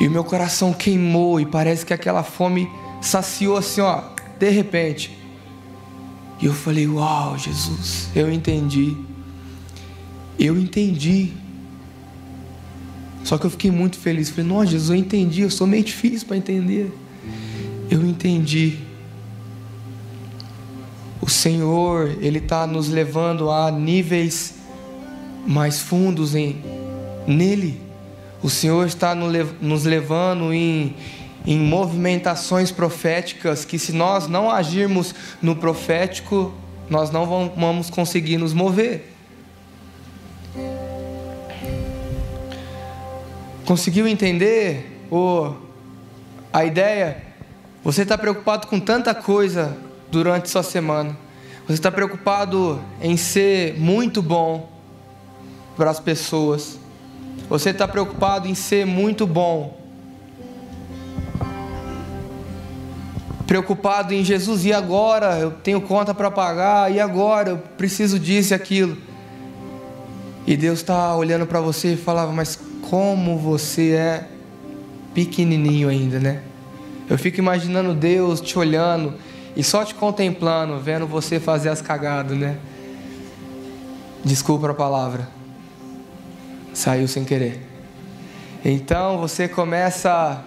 E o meu coração queimou, e parece que aquela fome saciou assim, ó, de repente. E eu falei: Uau, Jesus, eu entendi. Eu entendi. Só que eu fiquei muito feliz. Falei: Nossa, Jesus, eu entendi. Eu sou meio difícil para entender. Eu entendi. O Senhor, Ele está nos levando a níveis mais fundos em, nele. O Senhor está nos levando em em movimentações proféticas que, se nós não agirmos no profético, nós não vamos conseguir nos mover. Conseguiu entender o, a ideia? Você está preocupado com tanta coisa durante sua semana. Você está preocupado em ser muito bom para as pessoas. Você está preocupado em ser muito bom preocupado em Jesus, e agora? Eu tenho conta para pagar, e agora? Eu preciso disso e aquilo. E Deus está olhando para você e falava, mas como você é pequenininho ainda, né? Eu fico imaginando Deus te olhando e só te contemplando, vendo você fazer as cagadas, né? Desculpa a palavra. Saiu sem querer. Então você começa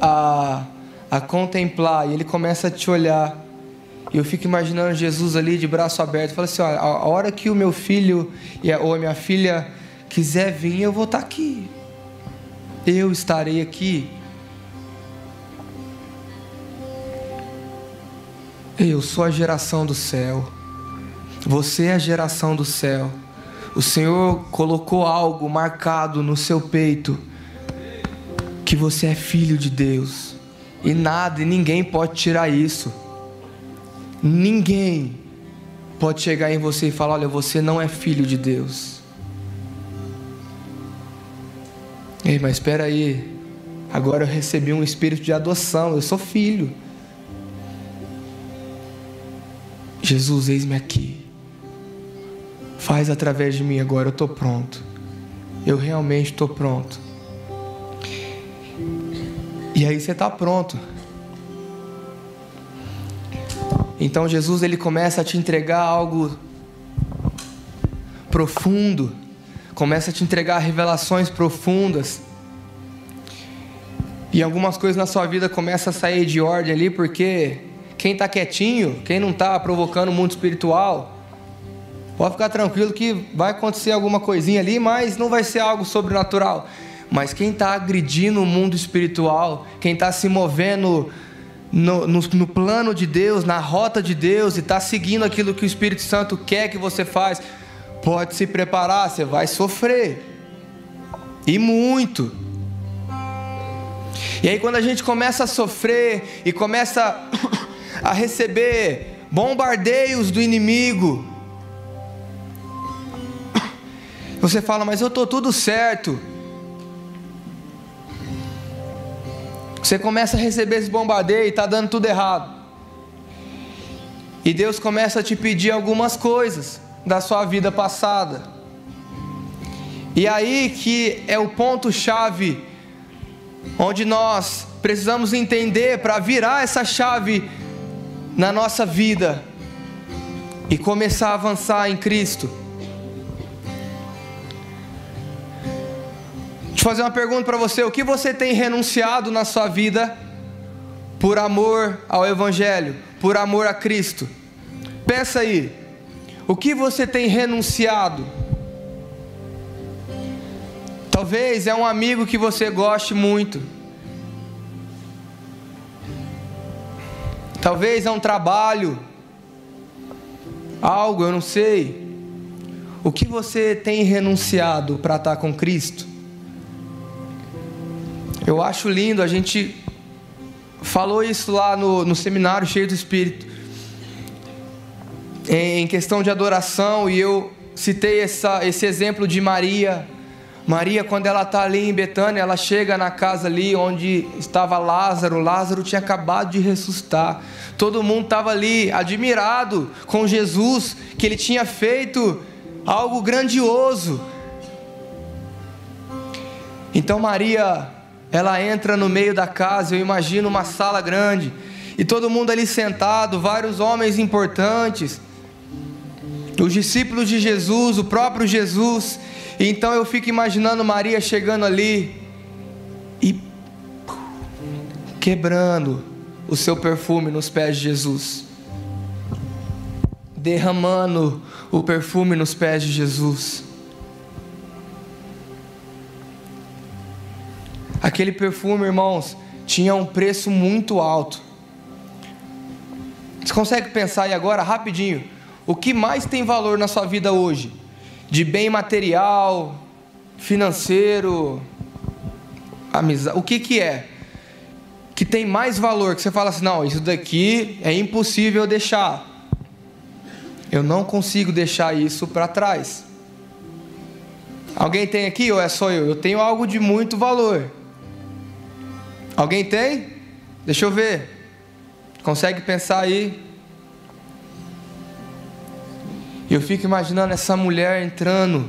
a a contemplar, e ele começa a te olhar. E eu fico imaginando Jesus ali de braço aberto, fala assim: olha, a hora que o meu filho ou a minha filha quiser vir, eu vou estar aqui. Eu estarei aqui. Eu sou a geração do céu. Você é a geração do céu. O Senhor colocou algo marcado no seu peito que você é filho de Deus. E nada e ninguém pode tirar isso. Ninguém pode chegar em você e falar: olha, você não é filho de Deus. Ei, mas espera aí. Agora eu recebi um espírito de adoção. Eu sou filho. Jesus, eis-me aqui. Faz através de mim agora. Eu estou pronto. Eu realmente estou pronto. E aí você está pronto. Então Jesus ele começa a te entregar algo profundo, começa a te entregar revelações profundas. E algumas coisas na sua vida começam a sair de ordem ali, porque quem está quietinho, quem não está provocando o mundo espiritual, pode ficar tranquilo que vai acontecer alguma coisinha ali, mas não vai ser algo sobrenatural. Mas quem está agredindo o mundo espiritual, quem está se movendo no, no, no, plano de Deus, na rota de Deus, e está seguindo aquilo que o Espírito Santo quer que você faz, pode se preparar, você vai sofrer. E muito. E aí quando a gente começa a sofrer e começa a receber bombardeios do inimigo, você fala, mas eu estou tudo certo. Você começa a receber esse bombardeio e está dando tudo errado. E Deus começa a te pedir algumas coisas da sua vida passada. E aí que é o ponto chave onde nós precisamos entender para virar essa chave na nossa vida e começar a avançar em Cristo. fazer uma pergunta para você: o que você tem renunciado na sua vida por amor ao Evangelho, por amor a Cristo? Pensa aí, o que você tem renunciado? Talvez é um amigo que você goste muito. Talvez é um trabalho, algo, eu não sei. O que você tem renunciado para estar com Cristo? Eu acho lindo, a gente falou isso lá no, no seminário cheio do Espírito, em questão de adoração, e eu citei essa, esse exemplo de Maria. Maria, quando ela está ali em Betânia, ela chega na casa ali onde estava Lázaro. Lázaro tinha acabado de ressuscitar. Todo mundo estava ali admirado com Jesus, que ele tinha feito algo grandioso. Então Maria, ela entra no meio da casa, eu imagino uma sala grande, e todo mundo ali sentado, vários homens importantes, os discípulos de Jesus, o próprio Jesus. Então eu fico imaginando Maria chegando ali e quebrando o seu perfume nos pés de Jesus, derramando o perfume nos pés de Jesus. Aquele perfume, irmãos, tinha um preço muito alto. Você consegue pensar aí agora, rapidinho, o que mais tem valor na sua vida hoje? De bem material, financeiro, amizade, o que que é? Que tem mais valor, que você fala assim, não, isso daqui é impossível deixar. Eu não consigo deixar isso para trás. Alguém tem aqui ou é só eu? Eu tenho algo de muito valor. Alguém tem? Deixa eu ver. Consegue pensar aí? Eu fico imaginando essa mulher entrando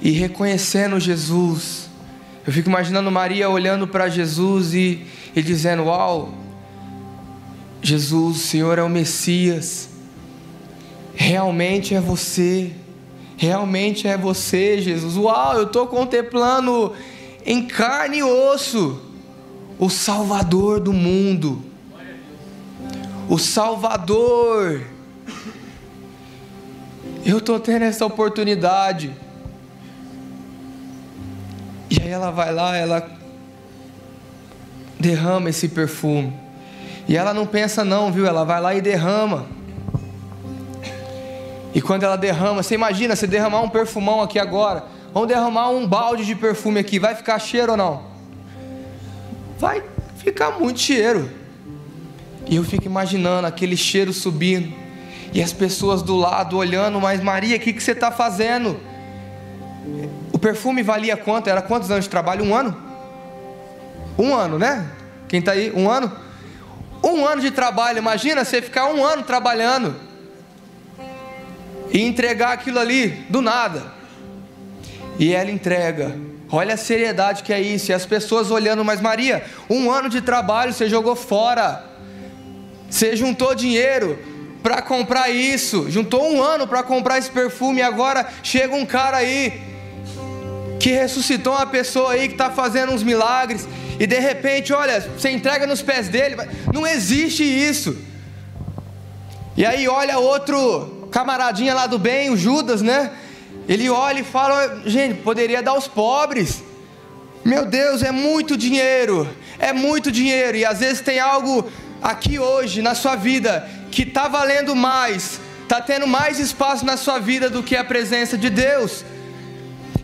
e reconhecendo Jesus. Eu fico imaginando Maria olhando para Jesus e, e dizendo: Uau, Jesus, o Senhor é o Messias realmente é você. Realmente é você, Jesus. Uau, eu estou contemplando em carne e osso o Salvador do mundo. O Salvador. Eu estou tendo essa oportunidade. E aí ela vai lá, ela derrama esse perfume. E ela não pensa não, viu? Ela vai lá e derrama. E quando ela derrama, você imagina você derramar um perfumão aqui agora. Vamos derramar um balde de perfume aqui, vai ficar cheiro ou não? Vai ficar muito cheiro. E eu fico imaginando aquele cheiro subindo. E as pessoas do lado olhando, mas Maria, o que, que você está fazendo? O perfume valia quanto? Era quantos anos de trabalho? Um ano? Um ano, né? Quem está aí? Um ano? Um ano de trabalho, imagina você ficar um ano trabalhando e entregar aquilo ali do nada. E ela entrega. Olha a seriedade que é isso. E as pessoas olhando, mas Maria, um ano de trabalho você jogou fora. Você juntou dinheiro para comprar isso. Juntou um ano para comprar esse perfume. E agora chega um cara aí que ressuscitou uma pessoa aí que está fazendo uns milagres. E de repente, olha, você entrega nos pés dele. Não existe isso. E aí olha outro camaradinha lá do bem, o Judas, né? Ele olha e fala: gente, poderia dar aos pobres. Meu Deus, é muito dinheiro, é muito dinheiro. E às vezes tem algo aqui hoje na sua vida que está valendo mais, está tendo mais espaço na sua vida do que a presença de Deus.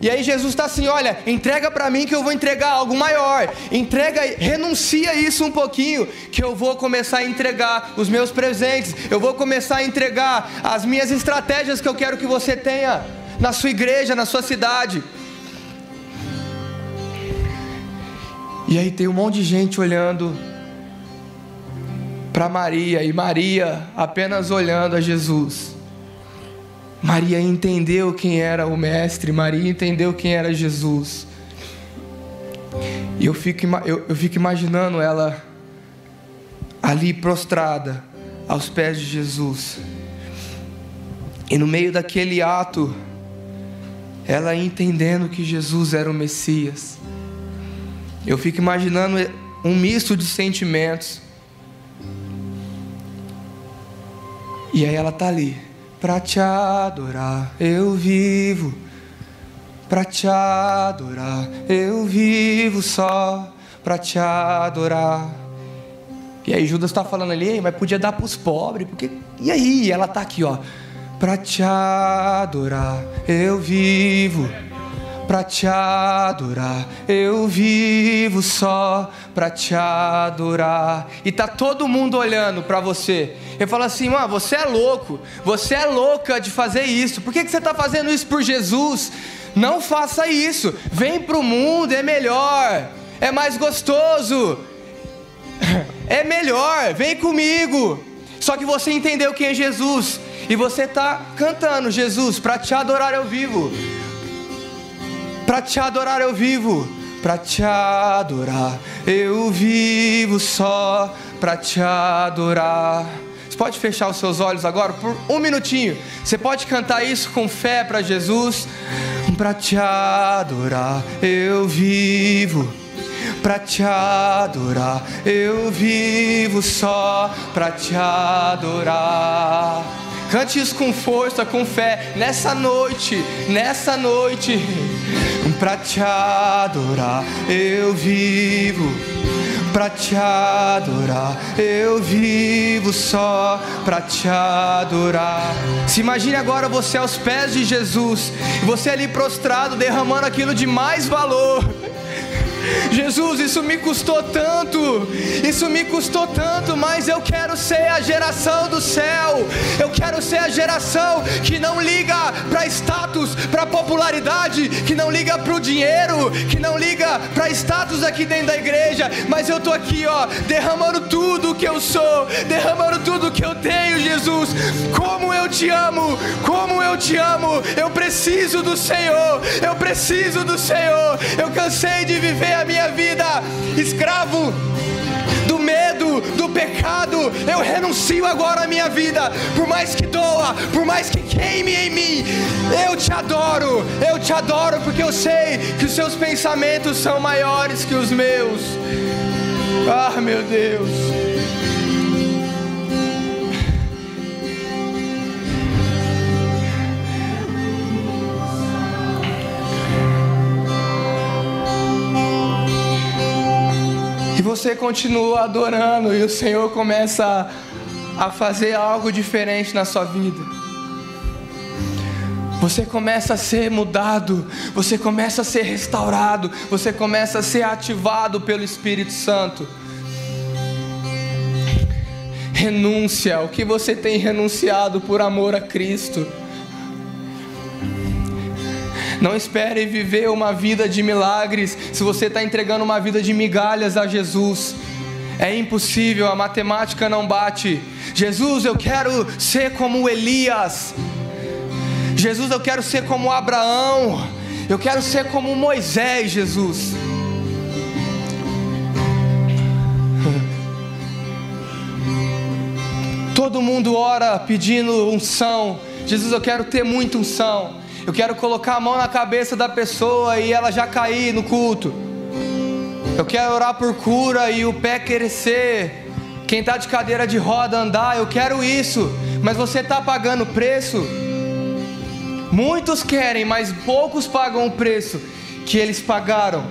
E aí Jesus está assim: olha, entrega para mim que eu vou entregar algo maior. Entrega, renuncia isso um pouquinho, que eu vou começar a entregar os meus presentes. Eu vou começar a entregar as minhas estratégias que eu quero que você tenha na sua igreja, na sua cidade. E aí tem um monte de gente olhando para Maria e Maria apenas olhando a Jesus. Maria entendeu quem era o Mestre, Maria entendeu quem era Jesus. E eu fico, eu, eu fico imaginando ela ali prostrada aos pés de Jesus. E no meio daquele ato, ela entendendo que Jesus era o Messias. Eu fico imaginando um misto de sentimentos. E aí ela está ali para te adorar eu vivo, para te adorar eu vivo só, para te adorar. E aí Judas está falando ali, mas podia dar para os pobres, porque e aí ela está aqui, ó, Pra te adorar eu vivo. Pra te adorar eu vivo só pra te adorar. E tá todo mundo olhando pra você. Eu falo assim, mano, você é louco. Você é louca de fazer isso. Por que, que você tá fazendo isso por Jesus? Não faça isso. Vem pro mundo, é melhor. É mais gostoso. É melhor. Vem comigo. Só que você entendeu quem é Jesus. E você está cantando, Jesus, para te adorar eu vivo. Para te adorar eu vivo. Para te adorar eu vivo só. Para te adorar. Você pode fechar os seus olhos agora por um minutinho. Você pode cantar isso com fé para Jesus. Para te adorar eu vivo para te adorar. Eu vivo só para te adorar. Cante isso com força, com fé, nessa noite, nessa noite, para te adorar. Eu vivo para te adorar. Eu vivo só para te adorar. Se imagine agora você aos pés de Jesus, você ali prostrado, derramando aquilo de mais valor. Jesus, isso me custou tanto, isso me custou tanto, mas eu quero ser a geração do céu, eu quero ser a geração que não liga para status, para popularidade, que não liga para o dinheiro, que não liga para status aqui dentro da igreja, mas eu tô aqui, ó, derramando tudo que eu sou, derramando tudo que eu tenho, Jesus. Como eu te amo, como eu te amo, eu preciso do Senhor, eu preciso do Senhor, eu cansei de viver a minha vida escravo do medo, do pecado. Eu renuncio agora à minha vida, por mais que doa, por mais que queime em mim. Eu te adoro, eu te adoro porque eu sei que os seus pensamentos são maiores que os meus. Ah, meu Deus. Você continua adorando e o Senhor começa a, fazer algo diferente na sua vida. Você começa a ser mudado, você começa a ser restaurado, você começa a ser ativado pelo Espírito Santo. Renúncia, o que você tem renunciado por amor a Cristo? Não espere viver uma vida de milagres se você está entregando uma vida de migalhas a Jesus. É impossível, a matemática não bate. Jesus, eu quero ser como Elias. Jesus, eu quero ser como Abraão. Eu quero ser como Moisés, Jesus. *laughs* Todo mundo ora pedindo unção. Jesus, eu quero ter muita unção. Eu quero colocar a mão na cabeça da pessoa e ela já cair no culto. Eu quero orar por cura e o pé crescer. Quem está de cadeira de roda andar, eu quero isso. Mas você está pagando preço? Muitos querem, mas poucos pagam o preço que eles pagaram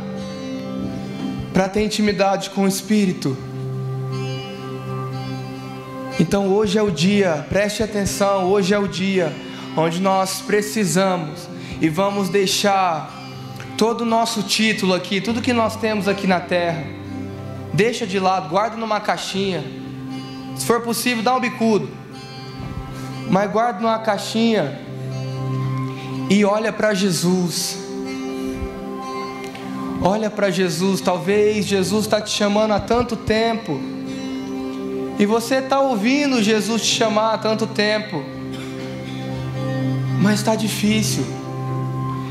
para ter intimidade com o Espírito. Então hoje é o dia, preste atenção, hoje é o dia onde nós precisamos e vamos deixar todo o nosso título aqui, tudo que nós temos aqui na terra, deixa de lado, guarda numa caixinha. Se for possível, dá um bicudo, mas guarda numa caixinha e olha para Jesus. Olha para Jesus, talvez Jesus está te chamando há tanto tempo, e você está ouvindo Jesus te chamar há tanto tempo, mas está difícil.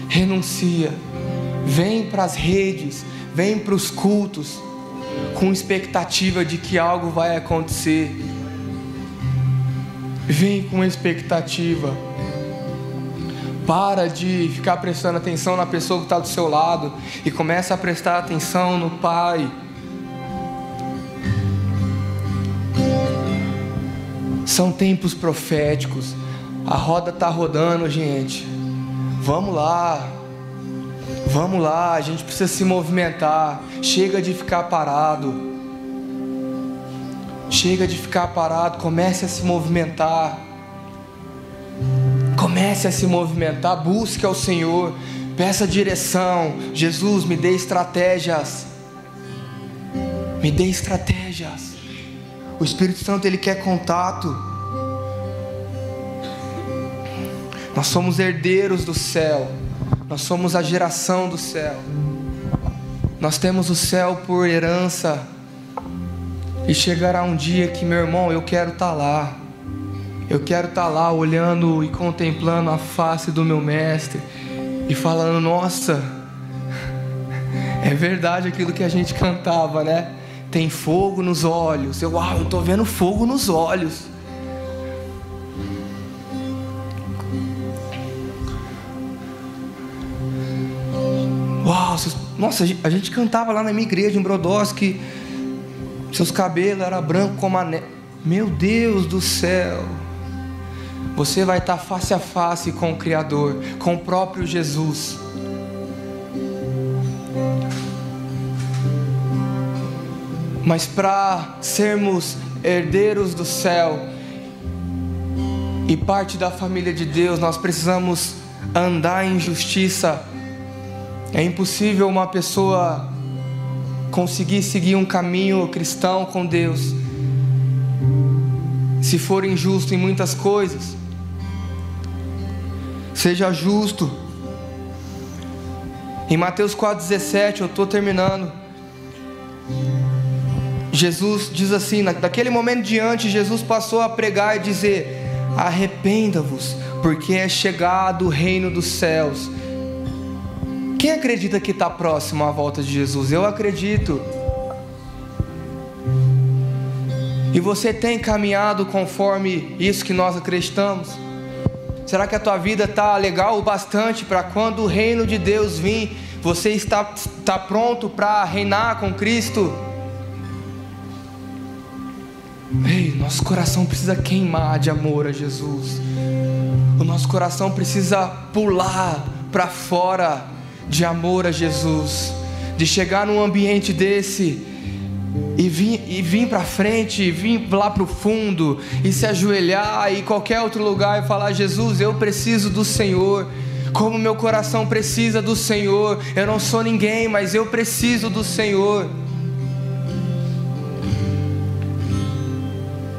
Renuncia. Vem para as redes, vem para os cultos, com expectativa de que algo vai acontecer. Vem com expectativa. Para de ficar prestando atenção na pessoa que está do seu lado e começa a prestar atenção no Pai. São tempos proféticos. A roda tá rodando, gente. Vamos lá. Vamos lá, a gente precisa se movimentar. Chega de ficar parado. Chega de ficar parado, comece a se movimentar. Comece a se movimentar, busque ao Senhor, peça direção. Jesus, me dê estratégias. Me dê estratégias. O Espírito Santo ele quer contato. Nós somos herdeiros do céu. Nós somos a geração do céu. Nós temos o céu por herança. E chegará um dia que, meu irmão, eu quero estar tá lá. Eu quero estar tá lá olhando e contemplando a face do meu mestre e falando: Nossa, *laughs* é verdade aquilo que a gente cantava, né? Tem fogo nos olhos. Eu, uau, eu estou vendo fogo nos olhos. Uau, nossa, a gente cantava lá na minha igreja em Brodowski seus cabelos eram brancos como a. Meu Deus do céu. Você vai estar face a face com o Criador, com o próprio Jesus. Mas para sermos herdeiros do céu e parte da família de Deus, nós precisamos andar em justiça. É impossível uma pessoa conseguir seguir um caminho cristão com Deus, se for injusto em muitas coisas, seja justo. Em Mateus 4,17, eu estou terminando. Jesus diz assim: daquele momento diante, Jesus passou a pregar e dizer: Arrependa-vos, porque é chegado o reino dos céus. Quem acredita que está próximo à volta de Jesus? Eu acredito. E você tem caminhado conforme isso que nós acreditamos? Será que a tua vida está legal o bastante para quando o reino de Deus vir, você está, está pronto para reinar com Cristo? Ei, nosso coração precisa queimar de amor a Jesus. O nosso coração precisa pular para fora de amor a Jesus, de chegar num ambiente desse e vir, e vir para frente, e vir lá para o fundo, e se ajoelhar em qualquer outro lugar e falar: Jesus, eu preciso do Senhor. Como meu coração precisa do Senhor, eu não sou ninguém, mas eu preciso do Senhor.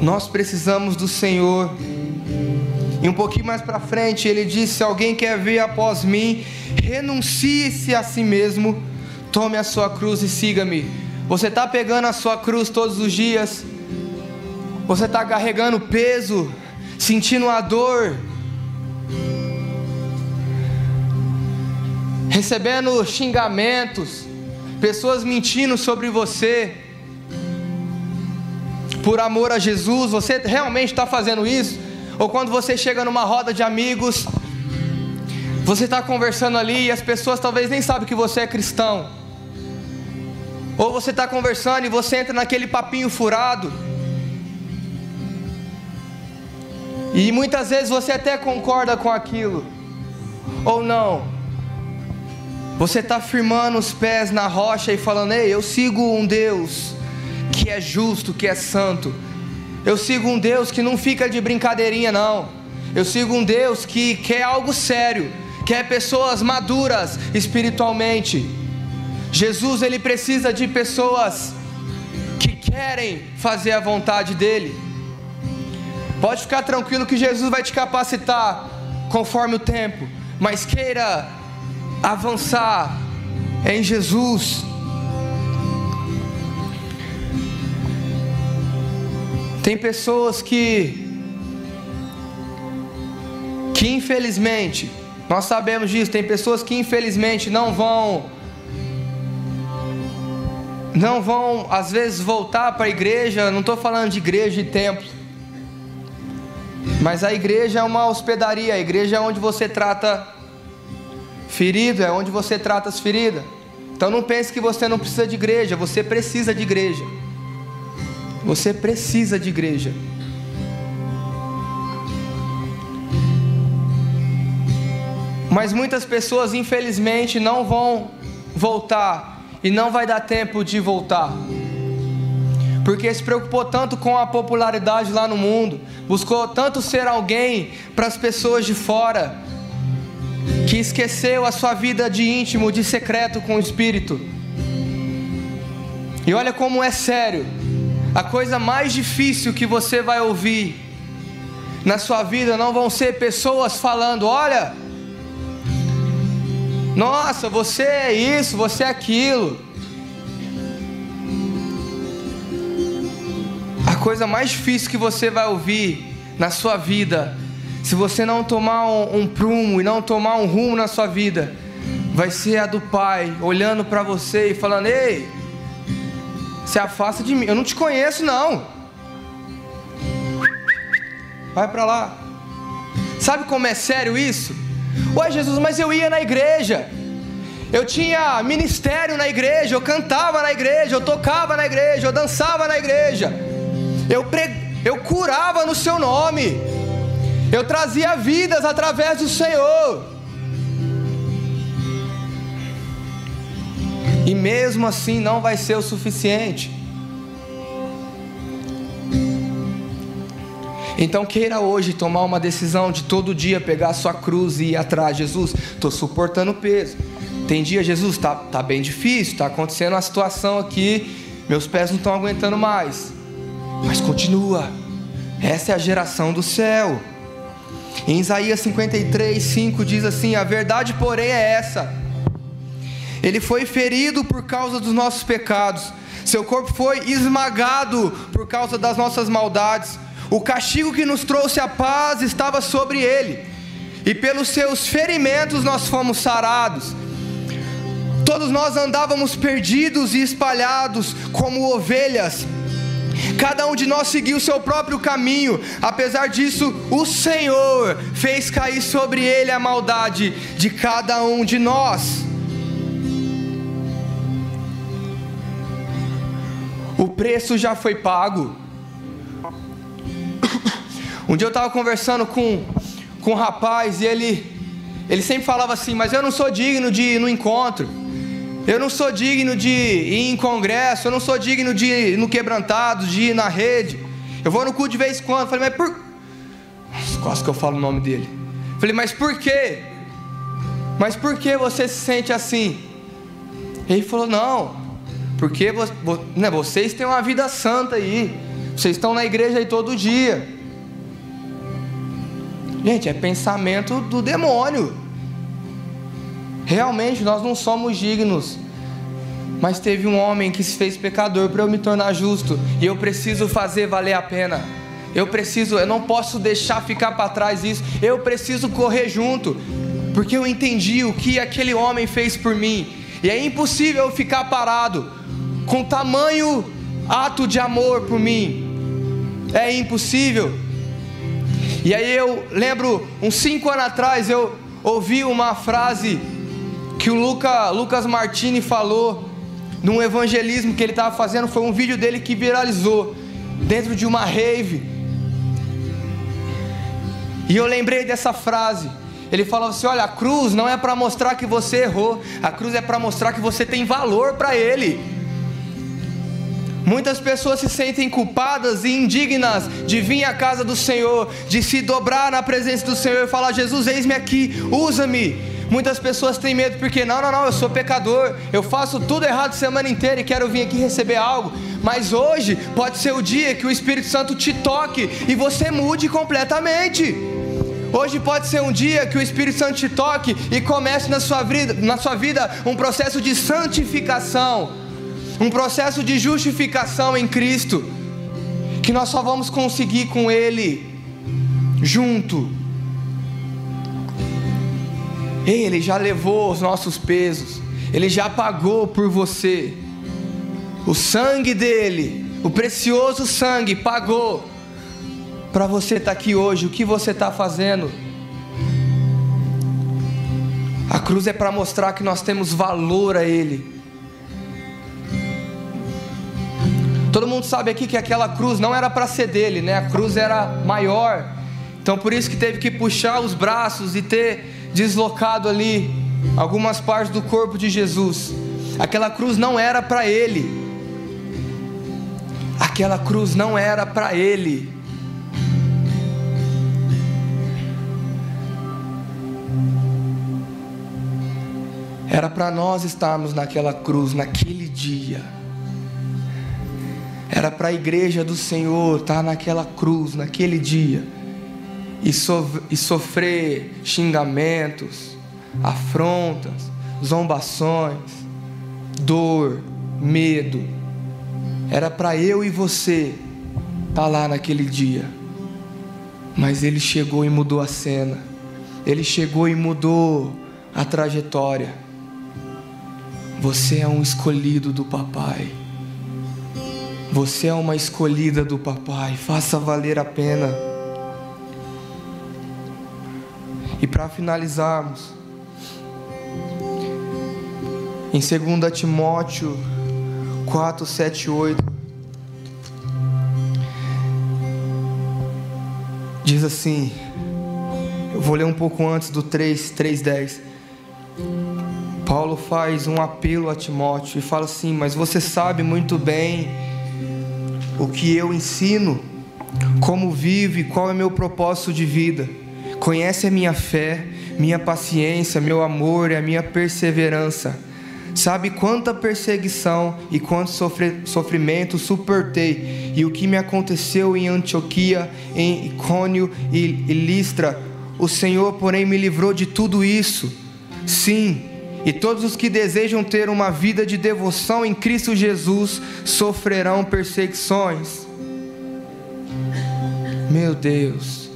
Nós precisamos do Senhor. E um pouquinho mais para frente, ele disse: Se alguém quer vir após mim, renuncie-se a si mesmo, tome a sua cruz e siga-me. Você está pegando a sua cruz todos os dias, você está carregando peso, sentindo a dor, recebendo xingamentos, pessoas mentindo sobre você. Por amor a Jesus, você realmente está fazendo isso? Ou quando você chega numa roda de amigos, você está conversando ali e as pessoas talvez nem sabem que você é cristão. Ou você está conversando e você entra naquele papinho furado. E muitas vezes você até concorda com aquilo. Ou não. Você está firmando os pés na rocha e falando: Ei, eu sigo um Deus que é justo, que é santo. Eu sigo um Deus que não fica de brincadeirinha, não. Eu sigo um Deus que quer algo sério, quer pessoas maduras espiritualmente. Jesus, ele precisa de pessoas que querem fazer a vontade dele. Pode ficar tranquilo que Jesus vai te capacitar conforme o tempo, mas queira avançar em Jesus. Tem pessoas que que infelizmente, nós sabemos disso, tem pessoas que infelizmente não vão não vão às vezes voltar para a igreja, não estou falando de igreja e templo. Mas a igreja é uma hospedaria, a igreja é onde você trata ferido, é onde você trata as feridas. Então não pense que você não precisa de igreja, você precisa de igreja. Você precisa de igreja. Mas muitas pessoas, infelizmente, não vão voltar e não vai dar tempo de voltar. porque se preocupou tanto com a popularidade lá no mundo, buscou tanto ser alguém para as pessoas de fora, que esqueceu a sua vida de íntimo, de secreto com o Espírito. E olha como é sério, a coisa mais difícil que você vai ouvir na sua vida não vão ser pessoas falando: olha, nossa, você é isso, você é aquilo. A coisa mais difícil que você vai ouvir na sua vida, se você não tomar um, um prumo e não tomar um rumo na sua vida, vai ser a do pai olhando para você e falando: Ei, se afasta de mim, eu não te conheço não. Vai para lá. Sabe como é sério isso? Ué, Jesus, mas eu ia na igreja. Eu tinha ministério na igreja, eu cantava na igreja, eu tocava na igreja, eu dançava na igreja. Eu, pre... eu curava no seu nome. Eu trazia vidas através do Senhor. E mesmo assim não vai ser o suficiente. Então queira hoje tomar uma decisão de todo dia pegar a sua cruz e ir atrás. Jesus, estou suportando peso. Tem dia, Jesus, tá, tá bem difícil, está acontecendo uma situação aqui, meus pés não estão aguentando mais. Mas continua. Essa é a geração do céu. Em Isaías 53, 5 diz assim: A verdade, porém, é essa. Ele foi ferido por causa dos nossos pecados, seu corpo foi esmagado por causa das nossas maldades. O castigo que nos trouxe a paz estava sobre ele, e pelos seus ferimentos nós fomos sarados. Todos nós andávamos perdidos e espalhados como ovelhas. Cada um de nós seguiu o seu próprio caminho. Apesar disso, o Senhor fez cair sobre ele a maldade de cada um de nós. Preço já foi pago. Um dia eu estava conversando com, com um rapaz e ele, ele sempre falava assim: Mas eu não sou digno de ir no encontro, eu não sou digno de ir em congresso, eu não sou digno de ir no quebrantado, de ir na rede. Eu vou no culto de vez em quando. Eu falei, mas por. Quase que eu falo o nome dele. Eu falei, mas por quê? Mas por que você se sente assim? Ele falou, não, porque né, vocês têm uma vida santa aí, vocês estão na igreja aí todo dia. Gente, é pensamento do demônio. Realmente nós não somos dignos. Mas teve um homem que se fez pecador para eu me tornar justo. E eu preciso fazer valer a pena. Eu preciso, eu não posso deixar ficar para trás isso. Eu preciso correr junto. Porque eu entendi o que aquele homem fez por mim. E é impossível eu ficar parado com tamanho ato de amor por mim. É impossível. E aí eu lembro, uns cinco anos atrás, eu ouvi uma frase que o Luca, Lucas Martini falou num evangelismo que ele estava fazendo. Foi um vídeo dele que viralizou dentro de uma rave. E eu lembrei dessa frase. Ele falou assim: Olha, a cruz não é para mostrar que você errou, a cruz é para mostrar que você tem valor para Ele. Muitas pessoas se sentem culpadas e indignas de vir à casa do Senhor, de se dobrar na presença do Senhor e falar: Jesus, eis-me aqui, usa-me. Muitas pessoas têm medo porque, não, não, não, eu sou pecador, eu faço tudo errado semana inteira e quero vir aqui receber algo. Mas hoje pode ser o dia que o Espírito Santo te toque e você mude completamente. Hoje pode ser um dia que o Espírito Santo te toque e comece na sua vida, na sua vida um processo de santificação um processo de justificação em Cristo, que nós só vamos conseguir com Ele junto. Ele já levou os nossos pesos, Ele já pagou por você. O sangue dele, o precioso sangue, pagou para você estar tá aqui hoje. O que você está fazendo? A cruz é para mostrar que nós temos valor a Ele. Todo mundo sabe aqui que aquela cruz não era para ser dele, né? A cruz era maior. Então por isso que teve que puxar os braços e ter deslocado ali algumas partes do corpo de Jesus. Aquela cruz não era para ele. Aquela cruz não era para ele. Era para nós estarmos naquela cruz naquele dia. Era para a igreja do Senhor estar naquela cruz naquele dia e, so, e sofrer xingamentos, afrontas, zombações, dor, medo. Era para eu e você estar lá naquele dia. Mas ele chegou e mudou a cena. Ele chegou e mudou a trajetória. Você é um escolhido do papai. Você é uma escolhida do papai. Faça valer a pena. E para finalizarmos, em 2 Timóteo 4, 7, 8, diz assim, eu vou ler um pouco antes do 3, 3, 10. Paulo faz um apelo a Timóteo e fala assim: Mas você sabe muito bem o que eu ensino, como vivo e qual é meu propósito de vida. Conhece a minha fé, minha paciência, meu amor e a minha perseverança. Sabe quanta perseguição e quanto sofrimento suportei, e o que me aconteceu em Antioquia, em Icônio e Listra. O Senhor, porém, me livrou de tudo isso. Sim, e todos os que desejam ter uma vida de devoção em Cristo Jesus sofrerão perseguições. Meu Deus,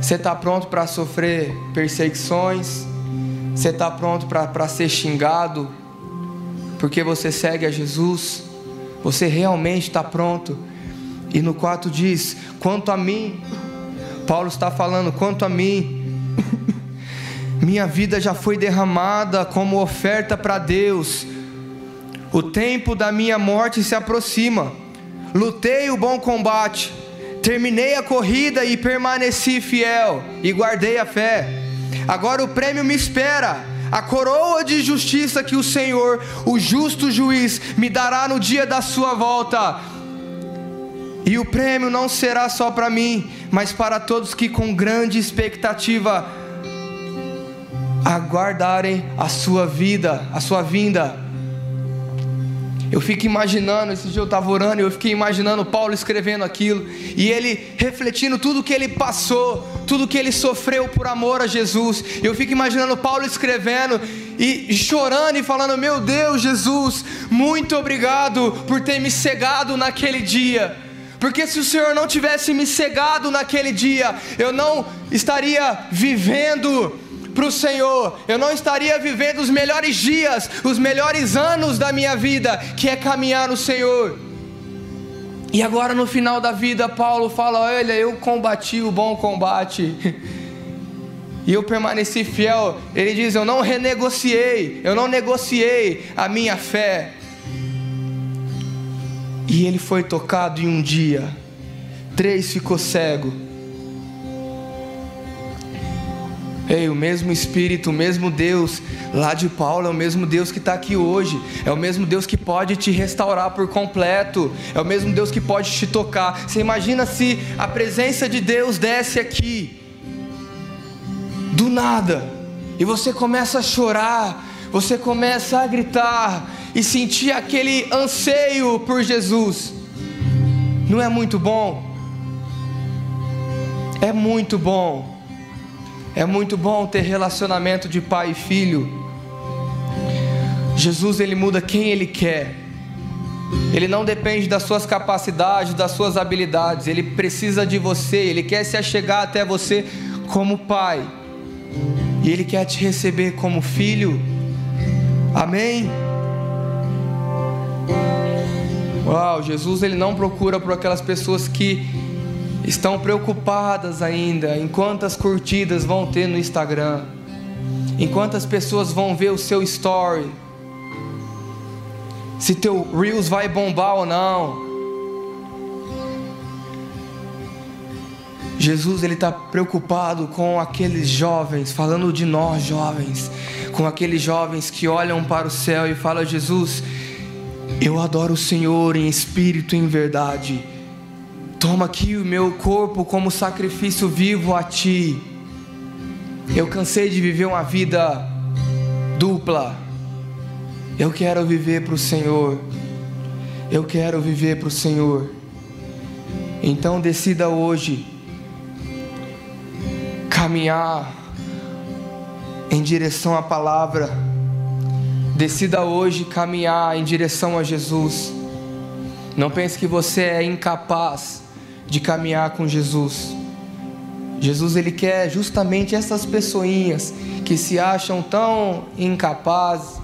você está pronto para sofrer perseguições? Você está pronto para ser xingado porque você segue a Jesus? Você realmente está pronto? E no 4 diz: quanto a mim, Paulo está falando, quanto a mim, minha vida já foi derramada como oferta para Deus. O tempo da minha morte se aproxima. Lutei o bom combate, terminei a corrida e permaneci fiel e guardei a fé. Agora o prêmio me espera, a coroa de justiça que o Senhor, o justo juiz, me dará no dia da sua volta. E o prêmio não será só para mim, mas para todos que com grande expectativa aguardarem a sua vida, a sua vinda. Eu fico imaginando, esse dia eu estava orando eu fiquei imaginando Paulo escrevendo aquilo, e ele refletindo tudo que ele passou, tudo que ele sofreu por amor a Jesus. Eu fico imaginando Paulo escrevendo e chorando e falando: Meu Deus, Jesus, muito obrigado por ter me cegado naquele dia. Porque se o Senhor não tivesse me cegado naquele dia, eu não estaria vivendo para o Senhor, eu não estaria vivendo os melhores dias, os melhores anos da minha vida, que é caminhar no Senhor. E agora no final da vida, Paulo fala: Olha, eu combati o bom combate. *laughs* E eu permaneci fiel. Ele diz: Eu não renegociei, eu não negociei a minha fé. E ele foi tocado em um dia. Três ficou cego. Ei, o mesmo Espírito, o mesmo Deus lá de Paulo é o mesmo Deus que está aqui hoje, é o mesmo Deus que pode te restaurar por completo, é o mesmo Deus que pode te tocar. Você imagina se a presença de Deus desce aqui, do nada, e você começa a chorar, você começa a gritar e sentir aquele anseio por Jesus. Não é muito bom? É muito bom. É muito bom ter relacionamento de pai e filho. Jesus ele muda quem ele quer. Ele não depende das suas capacidades, das suas habilidades. Ele precisa de você. Ele quer se achegar até você como pai. E ele quer te receber como filho. Amém. Uau, Jesus ele não procura por aquelas pessoas que estão preocupadas ainda em quantas curtidas vão ter no Instagram, em quantas pessoas vão ver o seu story, se teu Reels vai bombar ou não. Jesus ele está preocupado com aqueles jovens, falando de nós jovens, com aqueles jovens que olham para o céu e falam: Jesus, Eu adoro o Senhor em espírito e em verdade. Toma aqui o meu corpo como sacrifício vivo a ti. Eu cansei de viver uma vida dupla. Eu quero viver para o Senhor. Eu quero viver para o Senhor. Então decida hoje caminhar em direção à palavra. Decida hoje caminhar em direção a Jesus. Não pense que você é incapaz de caminhar com Jesus. Jesus ele quer justamente essas pessoinhas que se acham tão incapazes,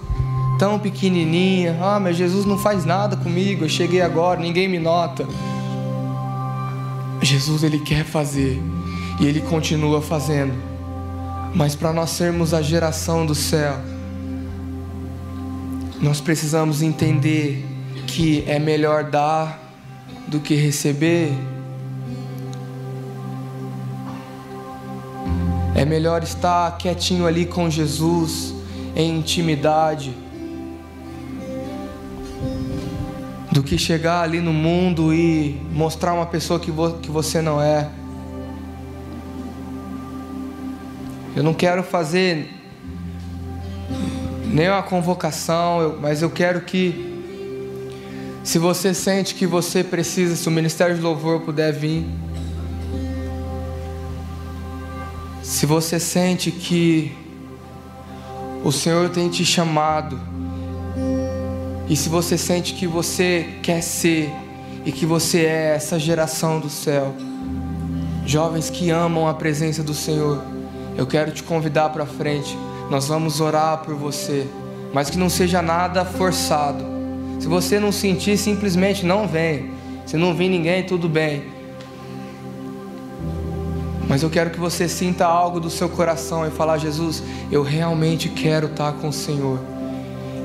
tão pequenininha. Ah, mas Jesus não faz nada comigo. Eu cheguei agora, ninguém me nota. Jesus ele quer fazer e ele continua fazendo. Mas para nós sermos a geração do céu, nós precisamos entender que é melhor dar do que receber. É melhor estar quietinho ali com Jesus, em intimidade, do que chegar ali no mundo e mostrar uma pessoa que, vo que você não é. Eu não quero fazer nenhuma convocação, mas eu quero que, se você sente que você precisa, se o Ministério de Louvor puder vir, se você sente que o Senhor tem te chamado, e se você sente que você quer ser e que você é essa geração do céu, jovens que amam a presença do Senhor, eu quero te convidar para frente. Nós vamos orar por você, mas que não seja nada forçado. Se você não sentir, simplesmente não vem. Se não vir ninguém, tudo bem. Mas eu quero que você sinta algo do seu coração e falar: Jesus, eu realmente quero estar com o Senhor.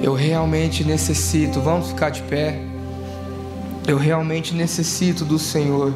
Eu realmente necessito. Vamos ficar de pé. Eu realmente necessito do Senhor.